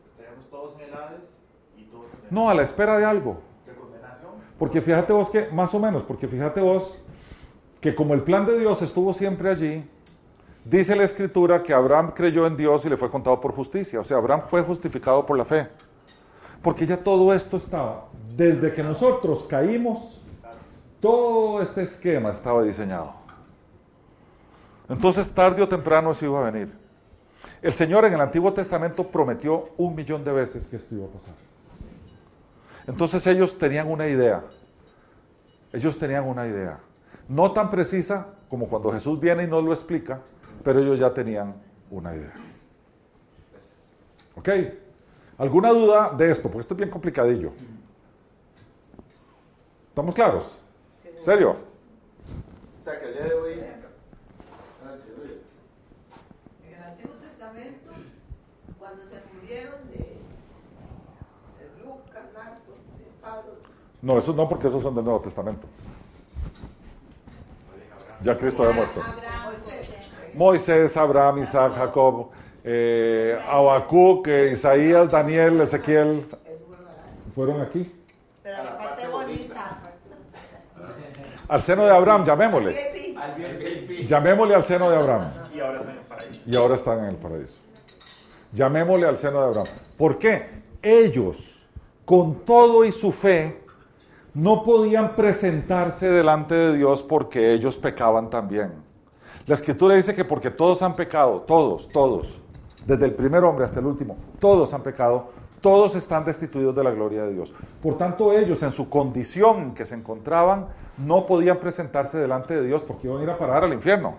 Estaríamos todos en el Hades y todos condenados. No, a la espera de algo. ¿De condenación? Porque fíjate vos que, más o menos, porque fíjate vos que como el plan de Dios estuvo siempre allí, dice la escritura que Abraham creyó en Dios y le fue contado por justicia. O sea, Abraham fue justificado por la fe. Porque ya todo esto estaba, desde que nosotros caímos, todo este esquema estaba diseñado. Entonces, tarde o temprano eso iba a venir. El Señor en el Antiguo Testamento prometió un millón de veces que esto iba a pasar. Entonces ellos tenían una idea. Ellos tenían una idea. No tan precisa como cuando Jesús viene y nos lo explica, pero ellos ya tenían una idea. ¿Ok? ¿Alguna duda de esto? Porque esto es bien complicadillo. ¿Estamos claros? ¿En serio? O sea, que el día de hoy. En el Antiguo Testamento, cuando se murieron de, de Lucas, Marcos, de Pablo, No, eso no, porque esos son del Nuevo Testamento. Ya Cristo había muerto. Moisés, Abraham, Isaac, Jacob, eh, Habacuc, eh, Isaías, Daniel, Ezequiel, fueron aquí. Pero la parte bonita. Al seno de Abraham, llamémosle. Llamémosle al seno de Abraham. Y ahora están en el paraíso. Y ahora están en el paraíso. Llamémosle al seno de Abraham. ¿Por qué? Ellos, con todo y su fe, no podían presentarse delante de Dios porque ellos pecaban también. La escritura dice que porque todos han pecado, todos, todos, desde el primer hombre hasta el último, todos han pecado, todos están destituidos de la gloria de Dios. Por tanto, ellos en su condición en que se encontraban, no podían presentarse delante de Dios porque iban a ir a parar al infierno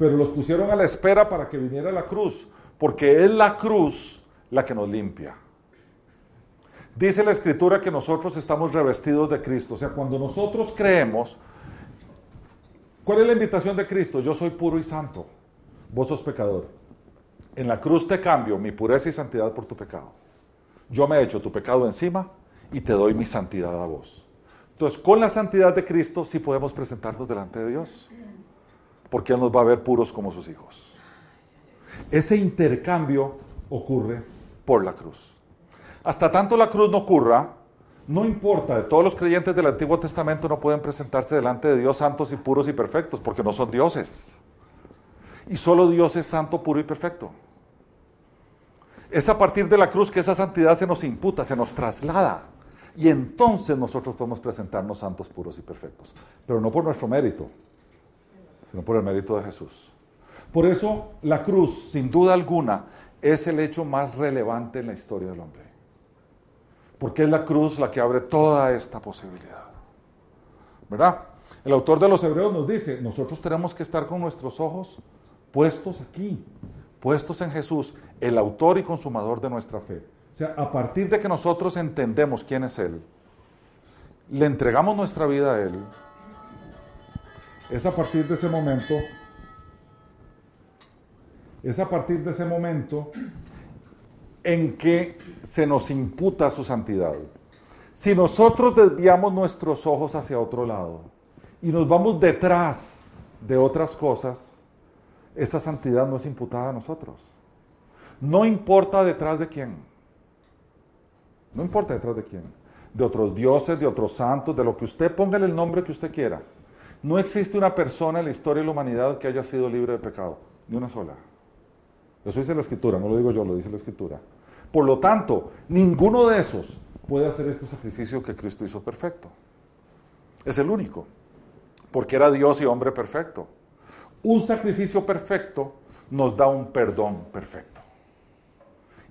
pero los pusieron a la espera para que viniera la cruz, porque es la cruz la que nos limpia. Dice la escritura que nosotros estamos revestidos de Cristo, o sea, cuando nosotros creemos, ¿cuál es la invitación de Cristo? Yo soy puro y santo, vos sos pecador. En la cruz te cambio mi pureza y santidad por tu pecado. Yo me echo tu pecado encima y te doy mi santidad a vos. Entonces, con la santidad de Cristo sí podemos presentarnos delante de Dios porque Él nos va a ver puros como sus hijos. Ese intercambio ocurre por la cruz. Hasta tanto la cruz no ocurra, no importa, todos los creyentes del Antiguo Testamento no pueden presentarse delante de Dios santos y puros y perfectos, porque no son dioses. Y solo Dios es santo, puro y perfecto. Es a partir de la cruz que esa santidad se nos imputa, se nos traslada. Y entonces nosotros podemos presentarnos santos, puros y perfectos. Pero no por nuestro mérito, sino por el mérito de Jesús. Por eso la cruz, sin duda alguna, es el hecho más relevante en la historia del hombre. Porque es la cruz la que abre toda esta posibilidad. ¿Verdad? El autor de los Hebreos nos dice, nosotros tenemos que estar con nuestros ojos puestos aquí, puestos en Jesús, el autor y consumador de nuestra fe. O sea, a partir de que nosotros entendemos quién es Él, le entregamos nuestra vida a Él, es a partir de ese momento, es a partir de ese momento en que se nos imputa su santidad. Si nosotros desviamos nuestros ojos hacia otro lado y nos vamos detrás de otras cosas, esa santidad no es imputada a nosotros. No importa detrás de quién. No importa detrás de quién. De otros dioses, de otros santos, de lo que usted póngale el nombre que usted quiera. No existe una persona en la historia de la humanidad que haya sido libre de pecado, ni una sola. Eso dice la escritura, no lo digo yo, lo dice la escritura. Por lo tanto, ninguno de esos puede hacer este sacrificio que Cristo hizo perfecto. Es el único, porque era Dios y hombre perfecto. Un sacrificio perfecto nos da un perdón perfecto.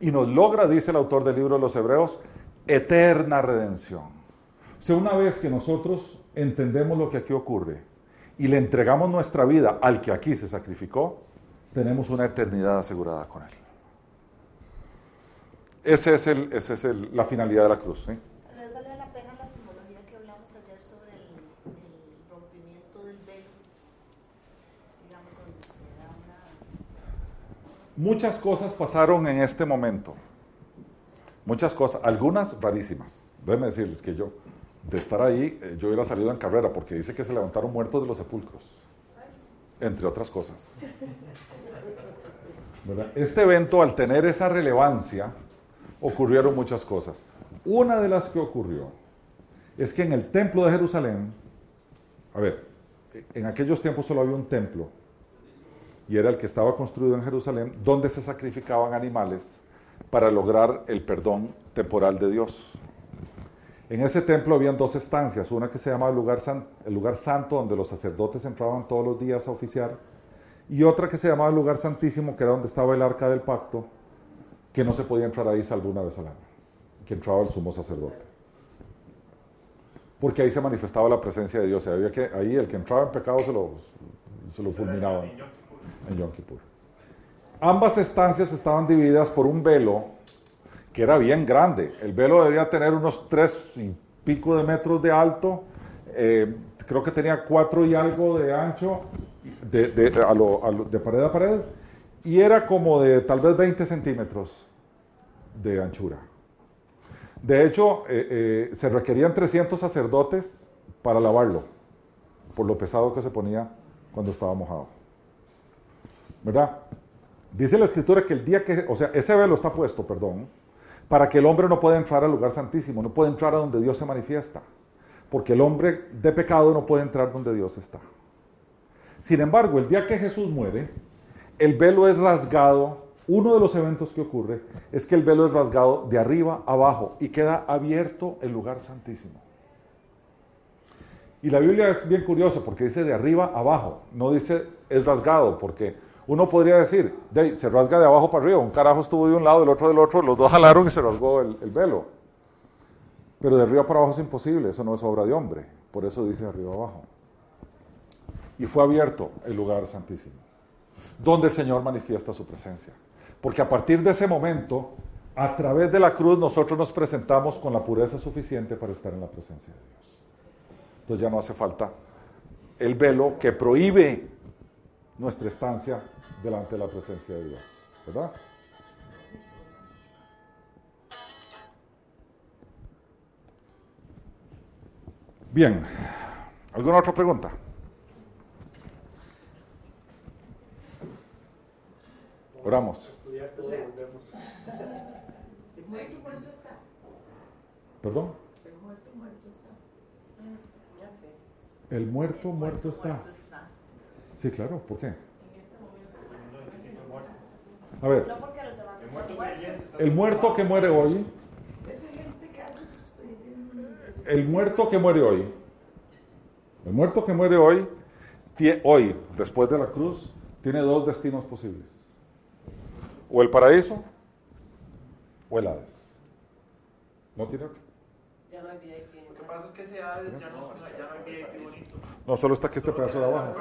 Y nos logra, dice el autor del libro de los Hebreos, eterna redención. O sea, una vez que nosotros entendemos lo que aquí ocurre y le entregamos nuestra vida al que aquí se sacrificó, tenemos una eternidad asegurada con Él. Ese es, el, es el- la finalidad de la cruz. ¿sí? ¿Les vale la pena la simbología que hablamos ayer sobre el, el rompimiento del velo? Digamos, donde se da una... Muchas cosas pasaron en este momento. Muchas cosas, algunas rarísimas. Déjenme decirles que yo, de estar ahí, eh, yo hubiera salido en carrera porque dice que se levantaron muertos de los sepulcros, entre otras cosas. Este evento, al tener esa relevancia, ocurrieron muchas cosas. Una de las que ocurrió es que en el templo de Jerusalén, a ver, en aquellos tiempos solo había un templo, y era el que estaba construido en Jerusalén, donde se sacrificaban animales para lograr el perdón temporal de Dios. En ese templo habían dos estancias, una que se llamaba el lugar, san- el lugar santo, donde los sacerdotes entraban todos los días a oficiar, y otra que se llamaba el lugar santísimo, que era donde estaba el arca del pacto, que no se podía entrar ahí salvo una vez al año, que entraba el sumo sacerdote. Porque ahí se manifestaba la presencia de Dios, y había que, ahí el que entraba en pecado se lo, se lo fulminaba En Yom Kippur. Ambas estancias estaban divididas por un velo que era bien grande. El velo debía tener unos tres y pico de metros de alto, eh, creo que tenía cuatro y algo de ancho, de, de- a lo- a lo- de pared a pared, y era como de tal vez 20 centímetros de anchura. De hecho, eh, eh, se requerían 300 sacerdotes para lavarlo, por lo pesado que se ponía cuando estaba mojado. ¿Verdad? Dice la escritura que el día que, o sea, ese velo está puesto, perdón, para que el hombre no pueda entrar al lugar santísimo, no puede entrar a donde Dios se manifiesta, porque el hombre de pecado no puede entrar donde Dios está. Sin embargo, el día que Jesús muere, el velo es rasgado. Uno de los eventos que ocurre es que el velo es rasgado de arriba abajo y queda abierto el lugar santísimo. Y la Biblia es bien curiosa porque dice de arriba abajo, no dice es rasgado, porque uno podría decir, de se rasga de abajo para arriba, un carajo estuvo de un lado, el otro del otro, los dos jalaron y se rasgó el, el velo. Pero de arriba para abajo es imposible, eso no es obra de hombre, por eso dice arriba abajo. Y fue abierto el lugar santísimo, donde el Señor manifiesta su presencia. Porque a partir de ese momento, a través de la cruz, nosotros nos presentamos con la pureza suficiente para estar en la presencia de Dios. Entonces ya no hace falta el velo que prohíbe nuestra estancia delante de la presencia de Dios, ¿verdad? Bien, ¿alguna otra pregunta? Oramos. ¿Perdón? El muerto, muerto está. Ya sé. El muerto, muerto está. Muerto está. Sí, claro, ¿por qué? A ver, No porque los demás El muerto muertos. el muerto que muere hoy, el muerto que muere hoy, el muerto que muere hoy, hoy, después de la cruz, tiene dos destinos posibles. O el paraíso o el Hades. ¿No tiene otro? Ya no hay VIP. Lo que pasa es que ese Hades ya no, ya no hay VIP bonito. No, solo está aquí este pedazo de abajo.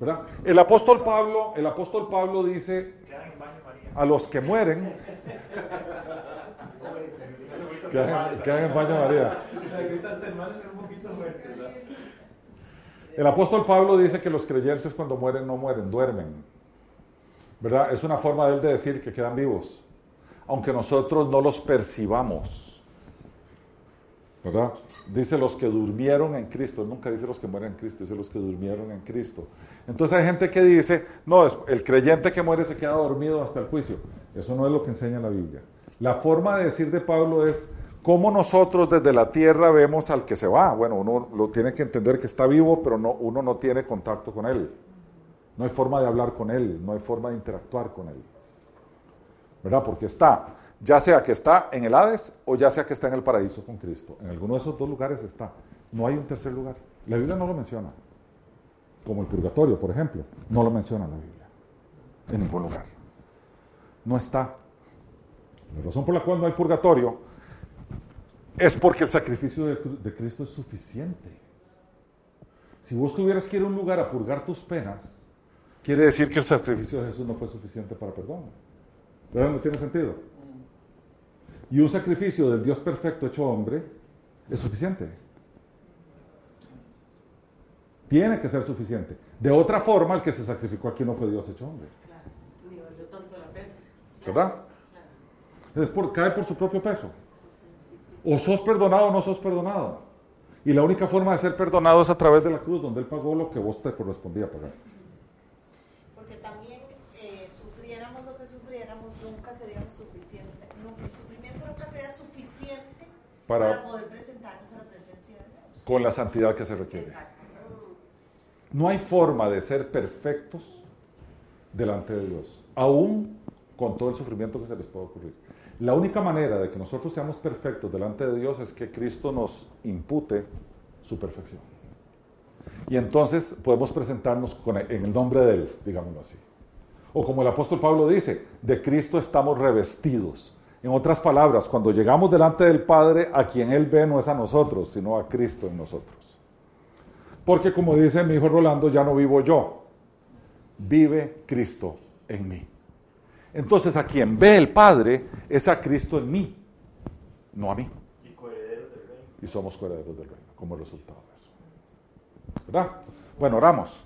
¿Verdad? El apóstol Pablo, el apóstol Pablo dice a los que mueren, quedan, quedan en baño María. El apóstol Pablo dice que los creyentes cuando mueren no mueren, duermen. ¿Verdad? Es una forma de él de decir que quedan vivos, aunque nosotros no los percibamos. ¿Verdad? Dice los que durmieron en Cristo, nunca dice los que mueren en Cristo, dice los que durmieron en Cristo. Entonces hay gente que dice, no, el creyente que muere se queda dormido hasta el juicio. Eso no es lo que enseña la Biblia. La forma de decir de Pablo es cómo nosotros desde la tierra vemos al que se va. Bueno, uno lo tiene que entender que está vivo, pero no, uno no tiene contacto con él. No hay forma de hablar con él, no hay forma de interactuar con él. ¿Verdad? Porque está, ya sea que está en el Hades o ya sea que está en el paraíso con Cristo. En alguno de esos dos lugares está. No hay un tercer lugar. La Biblia no lo menciona. Como el purgatorio, por ejemplo. No lo menciona la Biblia. En ningún lugar. No está. La razón por la cual no hay purgatorio es porque el sacrificio de, Cristo es suficiente. Si vos tuvieras que ir a un lugar a purgar tus penas, quiere decir que el sacrificio de Jesús no fue suficiente para perdón. ¿Verdad? ¿No tiene sentido? Y un sacrificio del Dios perfecto hecho hombre es suficiente. Tiene que ser suficiente. De otra forma, el que se sacrificó aquí no fue Dios hecho hombre. ¿Verdad? Es por, cae por su propio peso. O sos perdonado o no sos perdonado. Y la única forma de ser perdonado es a través de la cruz, donde Él pagó lo que vos te correspondía pagar. Porque también eh, sufriéramos lo que sufriéramos, nunca seríamos suficientes. Nunca, el sufrimiento nunca sería suficiente Para- para, poder presentarnos a la presencia de Dios. Con la santidad que se requiere. Exacto. No hay forma de ser perfectos delante de Dios, aún con todo el sufrimiento que se les pueda ocurrir. La única manera de que nosotros seamos perfectos delante de Dios es que Cristo nos impute su perfección. Y entonces podemos presentarnos con- en el nombre de Él, digámoslo así. O como el apóstol Pablo dice, de Cristo estamos revestidos. En otras palabras, cuando llegamos delante del Padre, a quien Él ve no es a nosotros, sino a Cristo en nosotros. Porque como dice mi hijo Rolando, ya no vivo yo, vive Cristo en mí. Entonces a quien ve el Padre es a Cristo en mí, no a mí. Y coherederos del reino. Y somos coherederos del reino como resultado de eso. ¿Verdad? Bueno, oramos.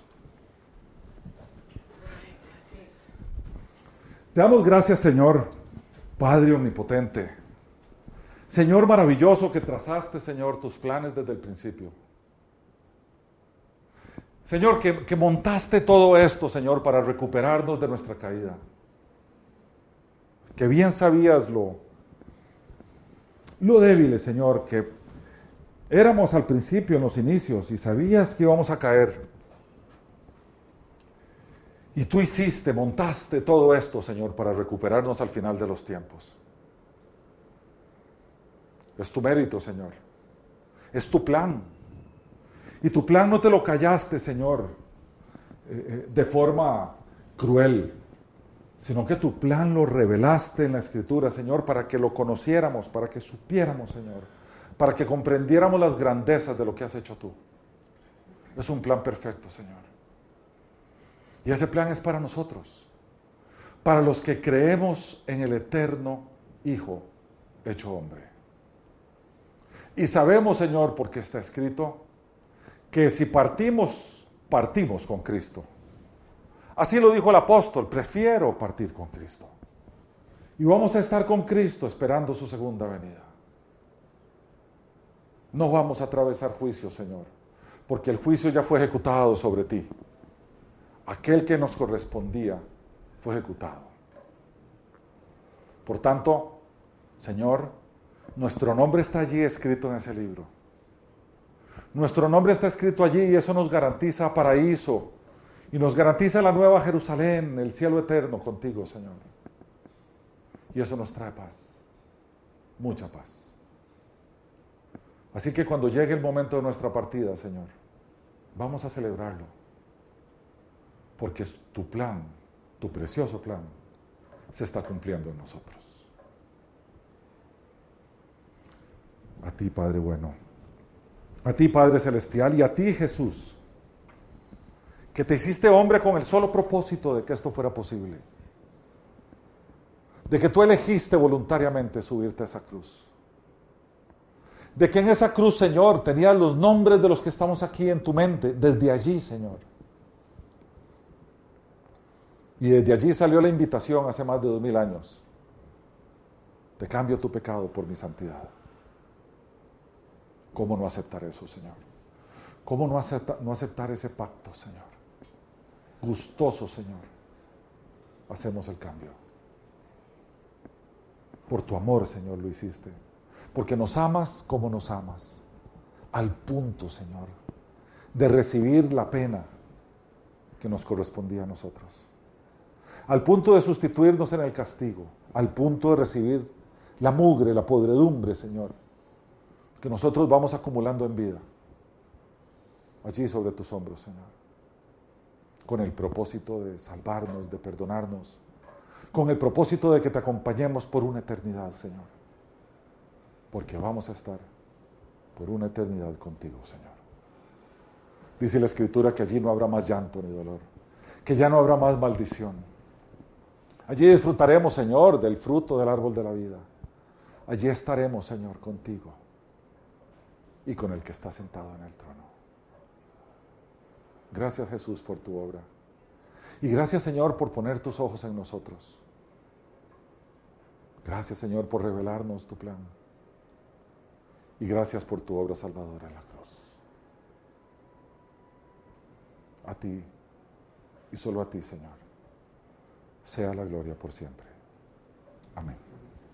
Te damos gracias, Señor, Padre omnipotente. Señor maravilloso que trazaste, Señor, tus planes desde el principio. Señor, que, montaste todo esto, Señor, para recuperarnos de nuestra caída. Que bien sabías lo, lo débiles, Señor, que éramos al principio, en los inicios, y sabías que íbamos a caer. Y tú hiciste, montaste todo esto, Señor, para recuperarnos al final de los tiempos. Es tu mérito, Señor. Es tu plan. Y tu plan no te lo callaste, Señor, eh, eh, de forma cruel, sino que tu plan lo revelaste en la Escritura, Señor, para que lo conociéramos, para que supiéramos, Señor, para que comprendiéramos las grandezas de lo que has hecho tú. Es un plan perfecto, Señor. Y ese plan es para nosotros, para los que creemos en el eterno Hijo hecho hombre. Y sabemos, Señor, porque está escrito, que si partimos, partimos con Cristo. Así lo dijo el apóstol, prefiero partir con Cristo. Y vamos a estar con Cristo esperando su segunda venida. No vamos a atravesar juicio, Señor, porque el juicio ya fue ejecutado sobre ti. Aquel que nos correspondía fue ejecutado. Por tanto, Señor, nuestro nombre está allí escrito en ese libro. Nuestro nombre está escrito allí y eso nos garantiza paraíso y nos garantiza la nueva Jerusalén, el cielo eterno contigo, Señor. Y eso nos trae paz, mucha paz. Así que cuando llegue el momento de nuestra partida, Señor, vamos a celebrarlo. Porque es tu plan, tu precioso plan, se está cumpliendo en nosotros. A ti, Padre bueno. A ti, Padre Celestial, y a ti, Jesús, que te hiciste hombre con el solo propósito de que esto fuera posible. De que tú elegiste voluntariamente subirte a esa cruz. De que en esa cruz, Señor, tenías los nombres de los que estamos aquí en tu mente, desde allí, Señor. Y desde allí salió la invitación hace más de dos mil años. Te cambio tu pecado por mi santidad. ¿Cómo no aceptar eso, Señor? ¿Cómo no, acepta- no aceptar ese pacto, Señor? Gustoso, Señor. Hacemos el cambio. Por tu amor, Señor, lo hiciste. Porque nos amas como nos amas. Al punto, Señor, de recibir la pena que nos correspondía a nosotros. Al punto de sustituirnos en el castigo. Al punto de recibir la mugre, la podredumbre, Señor, que nosotros vamos acumulando en vida. Allí sobre tus hombros, Señor. Con el propósito de salvarnos, de perdonarnos. Con el propósito de que te acompañemos por una eternidad, Señor. Porque vamos a estar por una eternidad contigo, Señor. Dice la Escritura que allí no habrá más llanto ni dolor. Que ya no habrá más maldición. Allí disfrutaremos, Señor, del fruto del árbol de la vida. allí estaremos, Señor, contigo y con el que está sentado en el trono. Gracias Jesús por tu obra. Y gracias Señor por poner tus ojos en nosotros. Gracias Señor por revelarnos tu plan. Y gracias por tu obra salvadora en la cruz. A ti y solo a ti Señor. Sea la gloria por siempre. Amén.